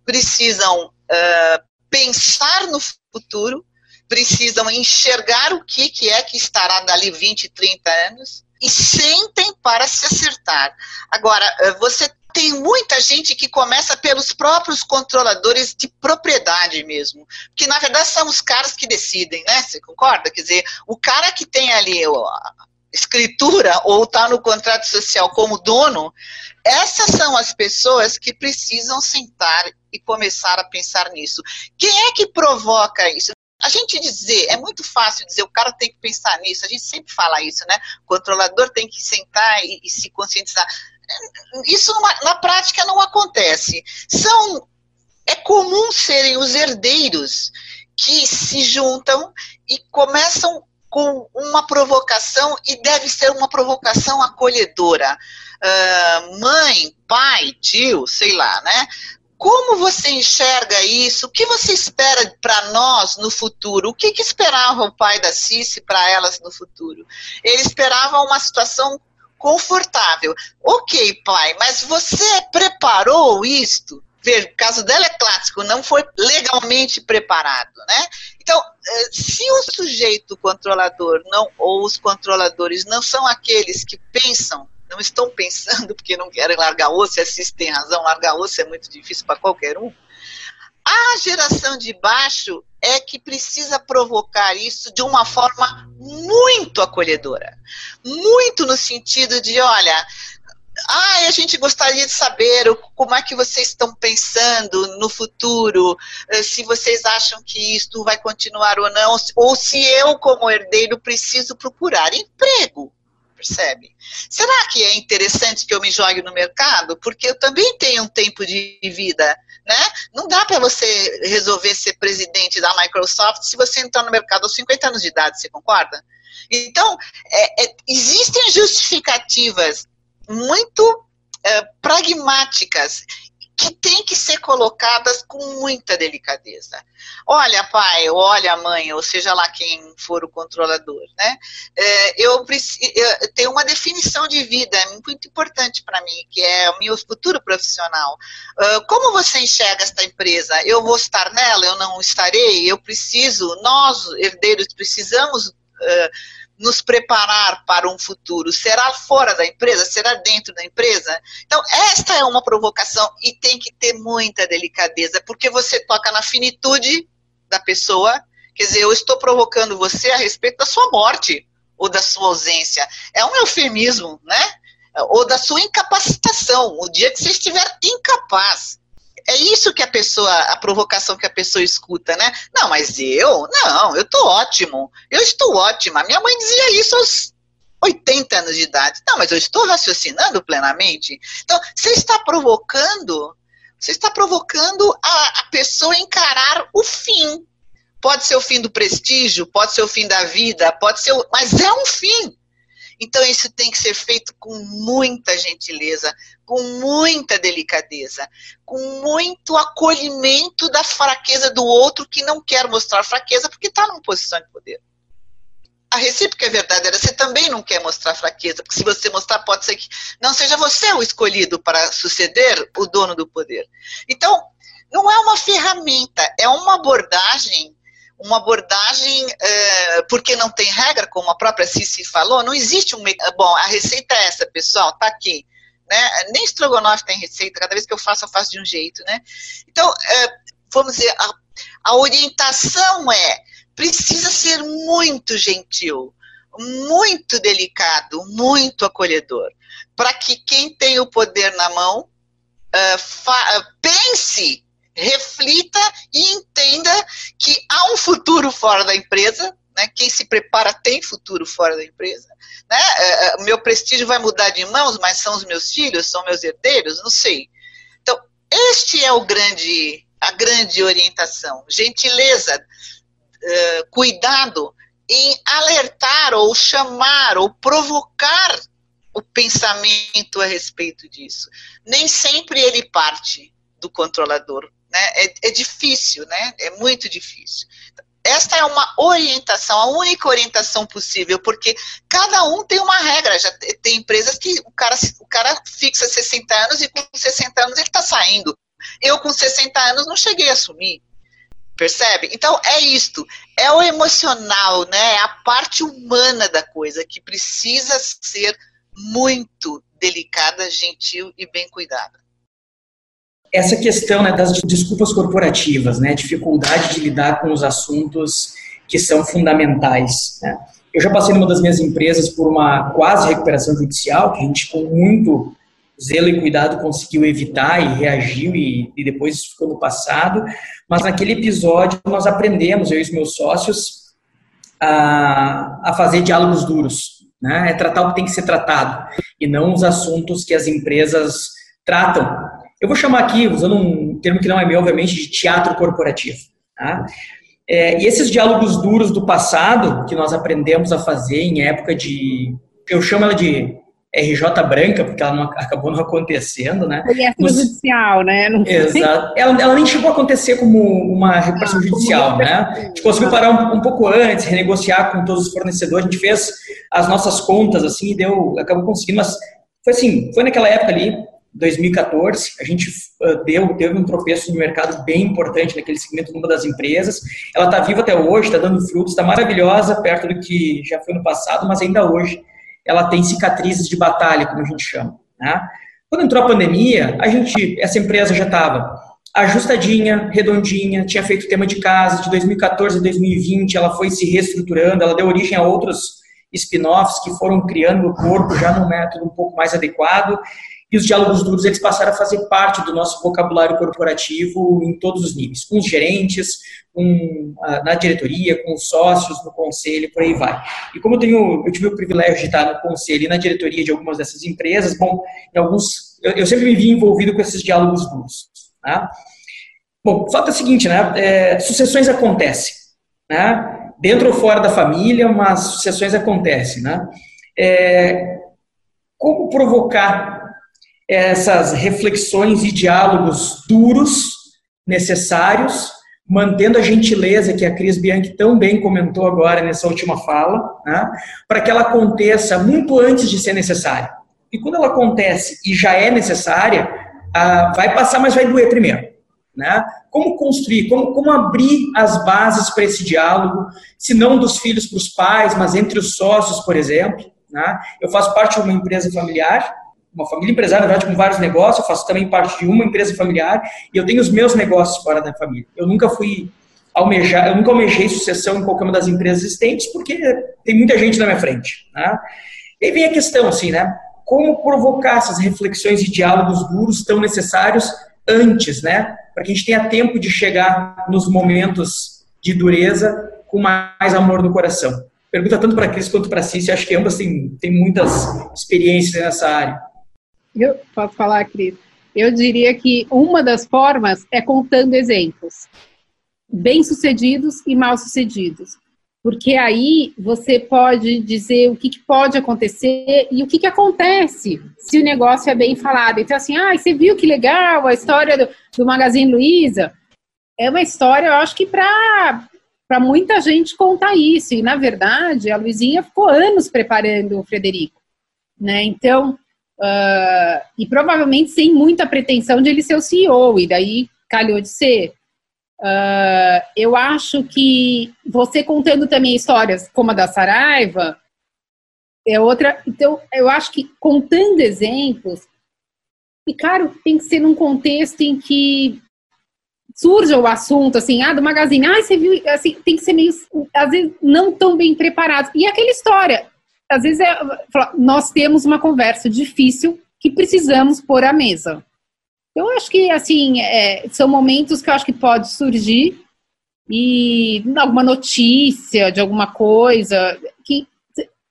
precisam uh, pensar no futuro, precisam enxergar o que, que é que estará dali 20, 30 anos e sentem para se acertar. Agora, você tem muita gente que começa pelos próprios controladores de propriedade mesmo, que na verdade são os caras que decidem, né? Você concorda? Quer dizer, o cara que tem ali a escritura ou está no contrato social como dono, essas são as pessoas que precisam sentar e começar a pensar nisso. Quem é que provoca isso? A gente dizer, é muito fácil dizer, o cara tem que pensar nisso, a gente sempre fala isso, né? O controlador tem que sentar e, e se conscientizar. Isso numa, na prática não acontece. São é comum serem os herdeiros que se juntam e começam com uma provocação e deve ser uma provocação acolhedora. Uh, mãe, pai, tio, sei lá, né? Como você enxerga isso? O que você espera para nós no futuro? O que, que esperava o pai da Cici para elas no futuro? Ele esperava uma situação confortável. Ok, pai, mas você preparou isto? Veja, o caso dela é clássico, não foi legalmente preparado, né? Então, eh, se o sujeito controlador não ou os controladores não são aqueles que pensam, não estão pensando porque não querem largar osso, e Cis tem razão, largar osso é muito difícil para qualquer um. A geração de baixo é que precisa provocar isso de uma forma muito acolhedora. Muito no sentido de, olha, ah, a gente gostaria de saber como é que vocês estão pensando no futuro, eh, se vocês acham que isto vai continuar ou não, ou se eu, como herdeiro, preciso procurar emprego percebe? Será que é interessante que eu me jogue no mercado? Porque eu também tenho um tempo de vida, né? Não dá para você resolver ser presidente da Microsoft se você entrar no mercado aos 50 anos de idade, você concorda? Então, é, é, existem justificativas muito é, pragmáticas que têm que ser colocadas com muita delicadeza. Olha, pai, olha, mãe, ou seja lá quem for o controlador, né? É, eu, eu tenho uma definição de vida muito importante para mim, que é o meu futuro profissional. Uh, como você enxerga esta empresa? Eu vou estar nela? Eu não estarei? Eu preciso? Nós, herdeiros, precisamos uh, nos preparar para um futuro? Será fora da empresa? Será dentro da empresa? Então, esta é uma provocação e tem que ter muita delicadeza, porque você toca na finitude da pessoa. Quer dizer, eu estou provocando você a respeito da sua morte ou da sua ausência. É um eufemismo, né? Ou da sua incapacitação, o dia que você estiver incapaz é isso que a pessoa, a provocação que a pessoa escuta, né? Não, mas eu, não, eu tô ótimo, eu estou ótima. Minha mãe dizia isso aos 80 anos de idade. Não, mas eu estou raciocinando plenamente. Então, você está provocando, você está provocando a, a pessoa encarar o fim. Pode ser o fim do prestígio, pode ser o fim da vida, pode ser, o, mas é um fim. Então, isso tem que ser feito com muita gentileza, com muita delicadeza, com muito acolhimento da fraqueza do outro que não quer mostrar fraqueza porque está numa posição de poder. A recíproca é verdadeira, você também não quer mostrar fraqueza, porque se você mostrar, pode ser que não seja você o escolhido para suceder o dono do poder. Então, não é uma ferramenta, é uma abordagem uma abordagem, é, porque não tem regra, como a própria Cici falou, não existe um. Bom, a receita é essa, pessoal, tá aqui. Né? Nem estrogonofe tem receita, cada vez que eu faço, eu faço de um jeito. Né? Então, é, vamos dizer, a, a orientação é: precisa ser muito gentil, muito delicado, muito acolhedor, para que quem tem o poder na mão uh, pense reflita e entenda que há um futuro fora da empresa, né? Quem se prepara tem futuro fora da empresa, né? É, é, meu prestígio vai mudar de mãos, mas são os meus filhos, são meus herdeiros, não sei. Então, este é o grande, a grande orientação, gentileza, uh, cuidado em alertar ou chamar ou provocar o pensamento a respeito disso. Nem sempre ele parte do controlador. Né? É, é difícil, né? É muito difícil. Esta é uma orientação, a única orientação possível, porque cada um tem uma regra. Já tem empresas que o cara, o cara fixa 60 anos e com 60 anos ele está saindo. Eu, com 60 anos, não cheguei a assumir. Percebe? Então, é isto. É o emocional, né? É a parte humana da coisa que precisa ser muito delicada, gentil e bem cuidada essa questão né, das desculpas corporativas, né, dificuldade de lidar com os assuntos que são fundamentais. Né. Eu já passei numa das minhas empresas por uma quase recuperação judicial, que a gente com muito zelo e cuidado conseguiu evitar e reagiu e, e depois isso ficou no passado, mas naquele episódio nós aprendemos, eu e os meus sócios, a, a fazer diálogos duros, né, é tratar o que tem que ser tratado e não os assuntos que as empresas tratam eu vou chamar aqui, usando um termo que não é meu, obviamente, de teatro corporativo. Tá? É, e esses diálogos duros do passado, que nós aprendemos a fazer em época de. Eu chamo ela de RJ branca, porque ela não, acabou não acontecendo, né? Foi extrajudicial, né? Não Exato. Ela, ela, nem chegou a acontecer como uma recuperação ah, judicial, né? A gente conseguiu parar um, um, pouco antes, renegociar com todos os fornecedores, a gente fez as nossas contas, assim, e deu, acabou conseguindo, mas foi assim, foi naquela época ali, 2014, a gente uh, deu, teve um tropeço no mercado bem importante naquele segmento numa das empresas. Ela está viva até hoje, está dando frutos, está maravilhosa, perto do que já foi no passado, mas ainda hoje ela tem cicatrizes de batalha, como a gente chama. Né? Quando entrou a pandemia, a gente, essa empresa já estava ajustadinha, redondinha, tinha feito tema de casa, de 2014 a 2020 ela foi se reestruturando, ela deu origem a outros spin-offs que foram criando o corpo já num método um pouco mais adequado e os diálogos duros eles passaram a fazer parte do nosso vocabulário corporativo em todos os níveis, com os gerentes, com, na diretoria, com os sócios, no conselho, por aí vai. E como eu tenho, eu tive o privilégio de estar no conselho e na diretoria de algumas dessas empresas, bom, em alguns, eu, eu sempre me vi envolvido com esses diálogos duros. Tá? Bom, o fato é o seguinte, né? É, sucessões acontecem, né? Dentro ou fora da família, mas sucessões acontecem, né? É, como provocar essas reflexões e diálogos duros, necessários, mantendo a gentileza que a Cris Bianchi tão bem comentou agora nessa última fala, né, para que ela aconteça muito antes de ser necessária. E quando ela acontece e já é necessária, ah, vai passar, mas vai doer primeiro. Né? Como construir, como, como abrir as bases para esse diálogo, se não dos filhos para os pais, mas entre os sócios, por exemplo. Né? Eu faço parte de uma empresa familiar uma família empresária, na verdade, com vários negócios, eu faço também parte de uma empresa familiar e eu tenho os meus negócios fora da família. Eu nunca fui almejar, eu nunca almejei sucessão em qualquer uma das empresas existentes porque tem muita gente na minha frente, né? E aí vem a questão, assim, né? Como provocar essas reflexões e diálogos duros tão necessários antes, né? Para que a gente tenha tempo de chegar nos momentos de dureza com mais amor no coração. Pergunta tanto para a Cris quanto para a Cícia, acho que ambas têm, têm muitas experiências nessa área. Eu posso falar, Cris? Eu diria que uma das formas é contando exemplos, bem-sucedidos e mal-sucedidos. Porque aí você pode dizer o que, que, pode acontecer e o que, que acontece se o negócio é bem falado. Então, assim, ah, você viu que legal a história do, do Magazine Luiza? É uma história, eu acho que para para muita gente contar isso. E, na verdade, a Luizinha ficou anos preparando o Frederico. Né? Então, Uh, e provavelmente sem muita pretensão de ele ser o CEO, e daí calhou de ser. Uh, eu acho que você contando também histórias como a da Saraiva é outra. Então, eu acho que contando exemplos, e claro, tem que ser num contexto em que surja o assunto, assim, ah, do magazine, ah, você viu, assim, tem que ser meio, às vezes, não tão bem preparado. E aquela história, às vezes é, nós temos uma conversa difícil que precisamos pôr à mesa. Eu acho que, assim, é, são momentos que eu acho que pode surgir e alguma notícia de alguma coisa que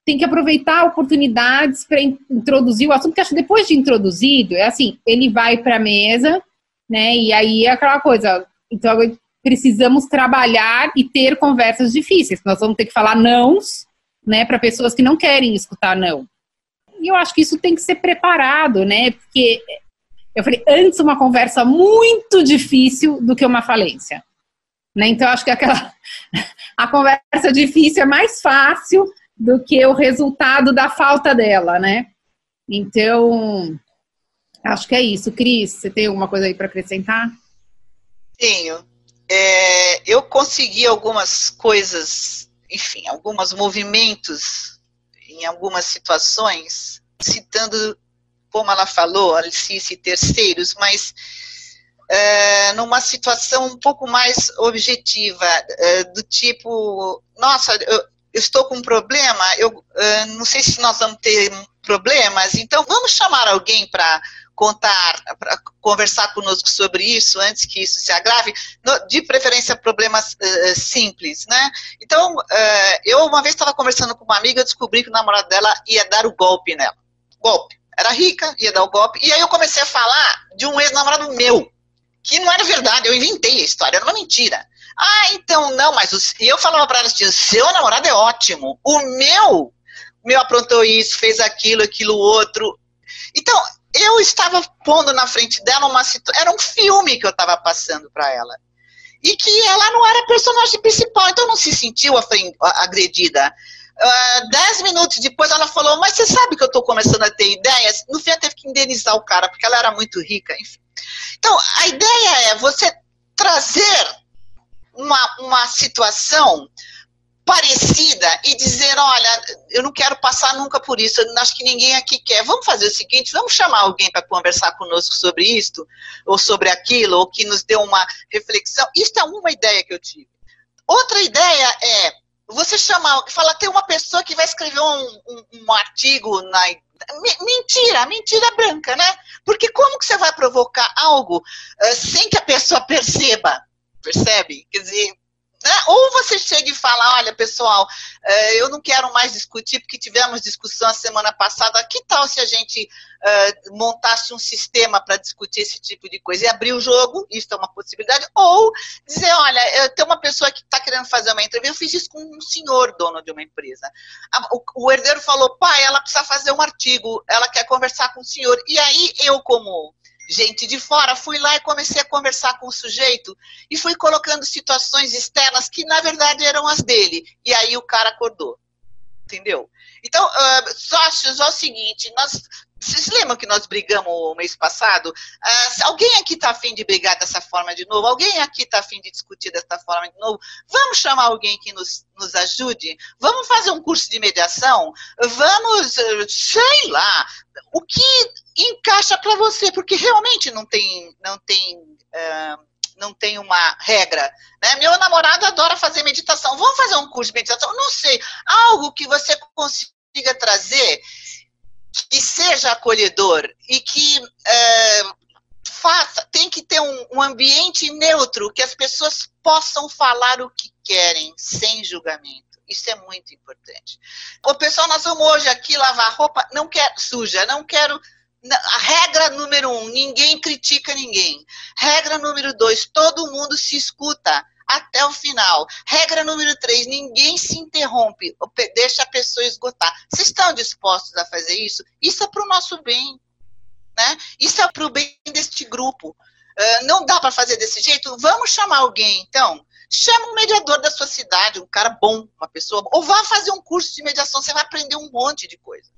tem que aproveitar oportunidades para introduzir o assunto, porque acho que depois de introduzido, é assim, ele vai para a mesa, né, e aí é aquela coisa, então precisamos trabalhar e ter conversas difíceis, nós vamos ter que falar nãos, né, para pessoas que não querem escutar não. E eu acho que isso tem que ser preparado, né, porque Eu falei, antes uma conversa muito difícil do que uma falência. Né? Então, acho que aquela a conversa difícil é mais fácil do que o resultado da falta dela, né? Então, acho que é isso. Cris, você tem alguma coisa aí para acrescentar? Tenho. É, eu consegui algumas coisas, enfim, alguns movimentos em algumas situações, citando, como ela falou, Alice terceiros, mas é, numa situação um pouco mais objetiva, é, do tipo, nossa, eu, eu, estou com um problema, eu é, não sei se nós vamos ter problemas, então vamos chamar alguém para contar, para conversar conosco sobre isso antes que isso se agrave, no, de preferência problemas uh, simples, né? Então, uh, eu uma vez estava conversando com uma amiga, descobri que o namorado dela ia dar o golpe nela. Golpe. Era rica, ia dar o golpe. E aí eu comecei a falar de um ex-namorado meu, que não era verdade, eu inventei a história, era uma mentira. Ah, então não, mas os, e eu falava para ela assim: seu namorado é ótimo, o meu, o meu aprontou isso, fez aquilo, aquilo outro. Então, eu estava pondo na frente dela uma situação, era um filme que eu estava passando para ela. E que ela não era personagem principal, então não se sentiu agredida. Uh, dez minutos depois ela falou, mas você sabe que eu estou começando a ter ideias? No fim, ela teve que indenizar o cara, porque ela era muito rica, enfim. Então, a ideia é você trazer uma, uma situação parecida e dizer, olha, eu não quero passar nunca por isso, eu acho que ninguém aqui quer. Vamos fazer o seguinte, vamos chamar alguém para conversar conosco sobre isto, ou sobre aquilo, ou que nos dê uma reflexão. Isso é uma ideia que eu tive. Outra ideia é você chamar, falar, tem uma pessoa que vai escrever um, um, um artigo na mentira, mentira branca, né? Porque como que você vai provocar algo uh, sem que a pessoa perceba? Percebe? Quer dizer, né? Ou você chega e fala, olha, pessoal, eh, eu não quero mais discutir, porque tivemos discussão a semana passada, que tal se a gente uh, montasse um sistema para discutir esse tipo de coisa e abrir o jogo, isso é uma possibilidade, ou dizer, olha, tem uma pessoa que está querendo fazer uma entrevista, eu fiz isso com um senhor dono de uma empresa. O herdeiro falou, pai, ela precisa fazer um artigo, ela quer conversar com o senhor, e aí eu, como gente de fora, fui lá e comecei a conversar com o sujeito e fui colocando situações externas que na verdade eram as dele. E aí o cara acordou. Entendeu? Então, uh, sócios, é o seguinte, nós vocês lembram que nós brigamos o mês passado? Uh, alguém aqui está afim de brigar dessa forma de novo? Alguém aqui está afim de discutir dessa forma de novo? Vamos chamar alguém que nos, nos ajude? Vamos fazer um curso de mediação? Vamos, uh, sei lá, o que encaixa para você? Porque realmente não tem, não tem, uh, não tem uma regra. Né? Meu namorado adora fazer meditação. Vamos fazer um curso de meditação? Não sei, algo que você consiga trazer que seja acolhedor e que é, faça, tem que ter um, um, ambiente neutro, que as pessoas possam falar o que querem, sem julgamento. Isso é muito importante. O pessoal, nós vamos hoje aqui lavar roupa, não quero suja, não quero. A regra número um, ninguém critica ninguém. Regra número dois, todo mundo se escuta até o final. Regra número três: ninguém se interrompe, deixa a pessoa esgotar. Vocês estão dispostos a fazer isso? Isso é para o nosso bem. Né? Isso é para o bem deste grupo. Uh, não dá para fazer desse jeito? Vamos chamar alguém, então. Chama um mediador da sua cidade, um cara bom, uma pessoa. Ou vá fazer um curso de mediação, você vai aprender um monte de coisa.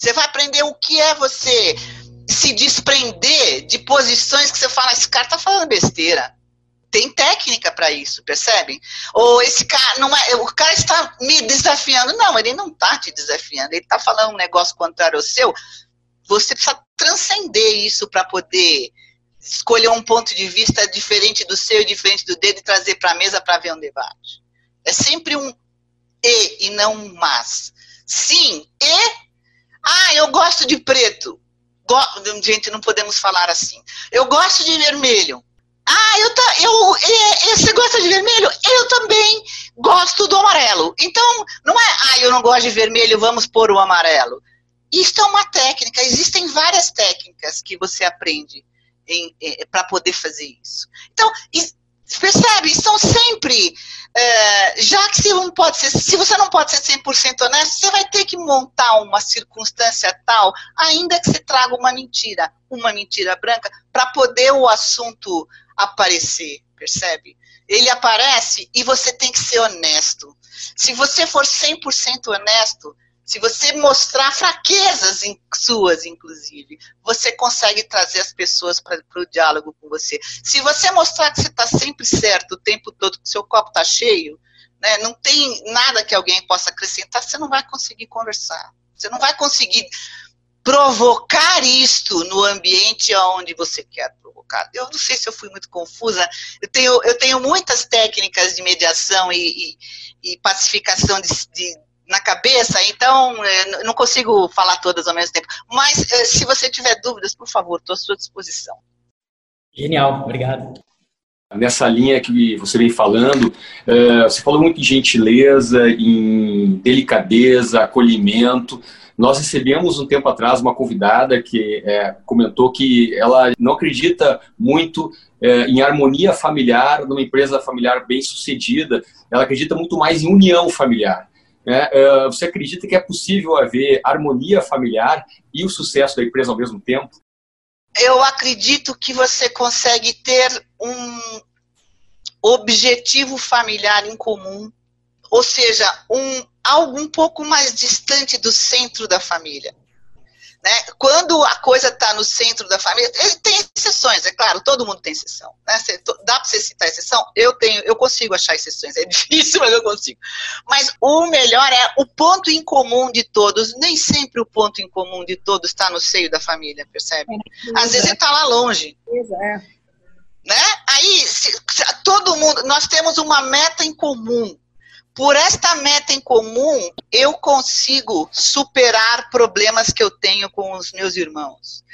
Você vai aprender o que é você se desprender de posições que você fala, esse cara está falando besteira tem técnica para isso, percebe? Ou esse cara não é, o cara está me desafiando. Não, ele não está te desafiando, ele está falando um negócio contrário ao seu. Você precisa transcender isso para poder escolher um ponto de vista diferente do seu, diferente do dele e trazer para a mesa para ver um debate. É sempre um e e não um mas. Sim, e ah, eu gosto de preto. Go gente, não podemos falar assim. Eu gosto de vermelho. Ah, eu, tá, eu, é, você gosta de vermelho? Eu também gosto do amarelo. Então, não é, ah, eu não gosto de vermelho, vamos pôr o amarelo. Isso é uma técnica, existem várias técnicas que você aprende para poder fazer isso. Então, Percebe? Estão sempre. É, já que se, não pode ser, se você não pode ser 100% honesto, você vai ter que montar uma circunstância tal, ainda que você traga uma mentira, uma mentira branca, para poder o assunto aparecer, percebe? Ele aparece e você tem que ser honesto. Se você for 100% honesto, se você mostrar fraquezas em, suas, inclusive, você consegue trazer as pessoas para o diálogo com você. Se você mostrar que você está sempre certo o tempo todo, que seu copo está cheio, né, não tem nada que alguém possa acrescentar, você não vai conseguir conversar. Você não vai conseguir provocar isto no ambiente onde você quer provocar. Eu não sei se eu fui muito confusa. Eu tenho, eu tenho muitas técnicas de mediação e, e, e pacificação de, de na cabeça, então é, não consigo falar todas ao mesmo tempo. Mas é, se você tiver dúvidas, por favor, estou à sua disposição. Genial, obrigado. Nessa linha que você vem falando, é, você falou muito em gentileza, em delicadeza, acolhimento. Nós recebemos um tempo atrás uma convidada que é, comentou que ela não acredita muito é, em harmonia familiar numa empresa familiar bem sucedida. Ela acredita muito mais em união familiar. Né? Uh, você acredita que é possível haver harmonia familiar e o sucesso da empresa ao mesmo tempo? Eu acredito que você consegue ter um objetivo familiar em comum, ou seja, um algo um pouco mais distante do centro da família. Né? Quando a coisa está no centro da família, tem exceções, é claro, todo mundo tem exceção. Né? Dá para você citar exceção? Eu tenho, eu consigo achar exceções, é difícil, mas eu consigo. Mas o melhor é o ponto em comum de todos. Nem sempre o ponto em comum de todos está no seio da família, percebe? É, Às vezes ele está lá longe. É. Né? Aí, se, se, todo mundo, nós temos uma meta em comum por esta meta em comum, eu consigo superar problemas que eu tenho com os meus irmãos.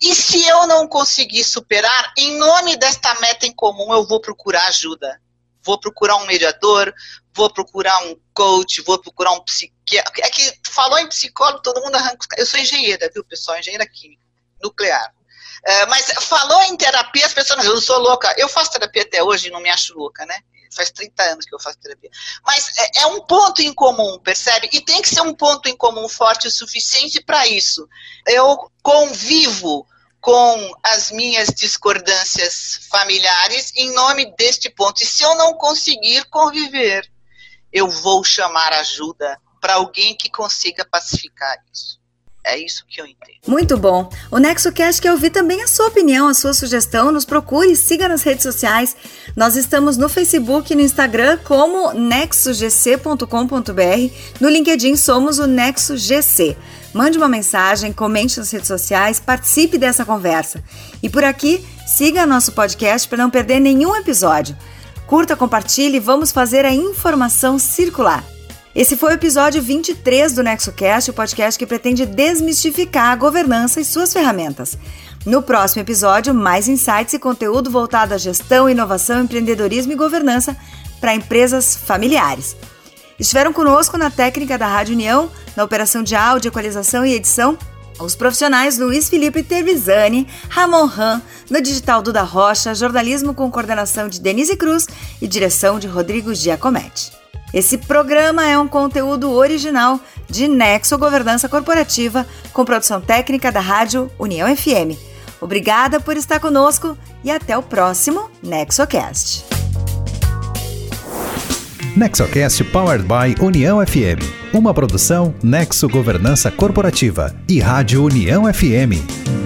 E se eu não conseguir superar, em nome desta meta em comum, eu vou procurar ajuda. Vou procurar um mediador, vou procurar um coach, vou procurar um psiquiatra. É que falou em psicólogo, todo mundo arranca. Eu sou engenheira, viu, pessoal? Engenheira química, nuclear. É, mas falou em terapia, as pessoas, eu sou louca. Eu faço terapia até hoje e não me acho louca, né? Faz 30 anos que eu faço terapia. Mas é, é um ponto em comum, percebe? E tem que ser um ponto em comum forte o suficiente para isso. Eu convivo com as minhas discordâncias familiares em nome deste ponto. E se eu não conseguir conviver, eu vou chamar ajuda para alguém que consiga pacificar isso. É isso que eu entendo. Muito bom. O NexoCast quer ouvir também a sua opinião, a sua sugestão. Nos procure siga nas redes sociais. Nós estamos no Facebook e no Instagram como nexogc.com.br. No LinkedIn somos o NexoGC. Mande uma mensagem, comente nas redes sociais, participe dessa conversa. E por aqui, siga nosso podcast para não perder nenhum episódio. Curta, compartilhe vamos fazer a informação circular. Esse foi o episódio 23 do NexoCast, o podcast que pretende desmistificar a governança e suas ferramentas. No próximo episódio, mais insights e conteúdo voltado à gestão, inovação, empreendedorismo e governança para empresas familiares. Estiveram conosco na técnica da Rádio União, na operação de áudio, equalização e edição, os profissionais Luiz Felipe Tervisani, Ramon Ram, no digital Duda Rocha, jornalismo com coordenação de Denise Cruz e direção de Rodrigo Giacometti. Esse programa é um conteúdo original de Nexo Governança Corporativa, com produção técnica da Rádio União FM. Obrigada por estar conosco e até o próximo NexoCast. NexoCast Powered by União FM. Uma produção Nexo Governança Corporativa e Rádio União FM.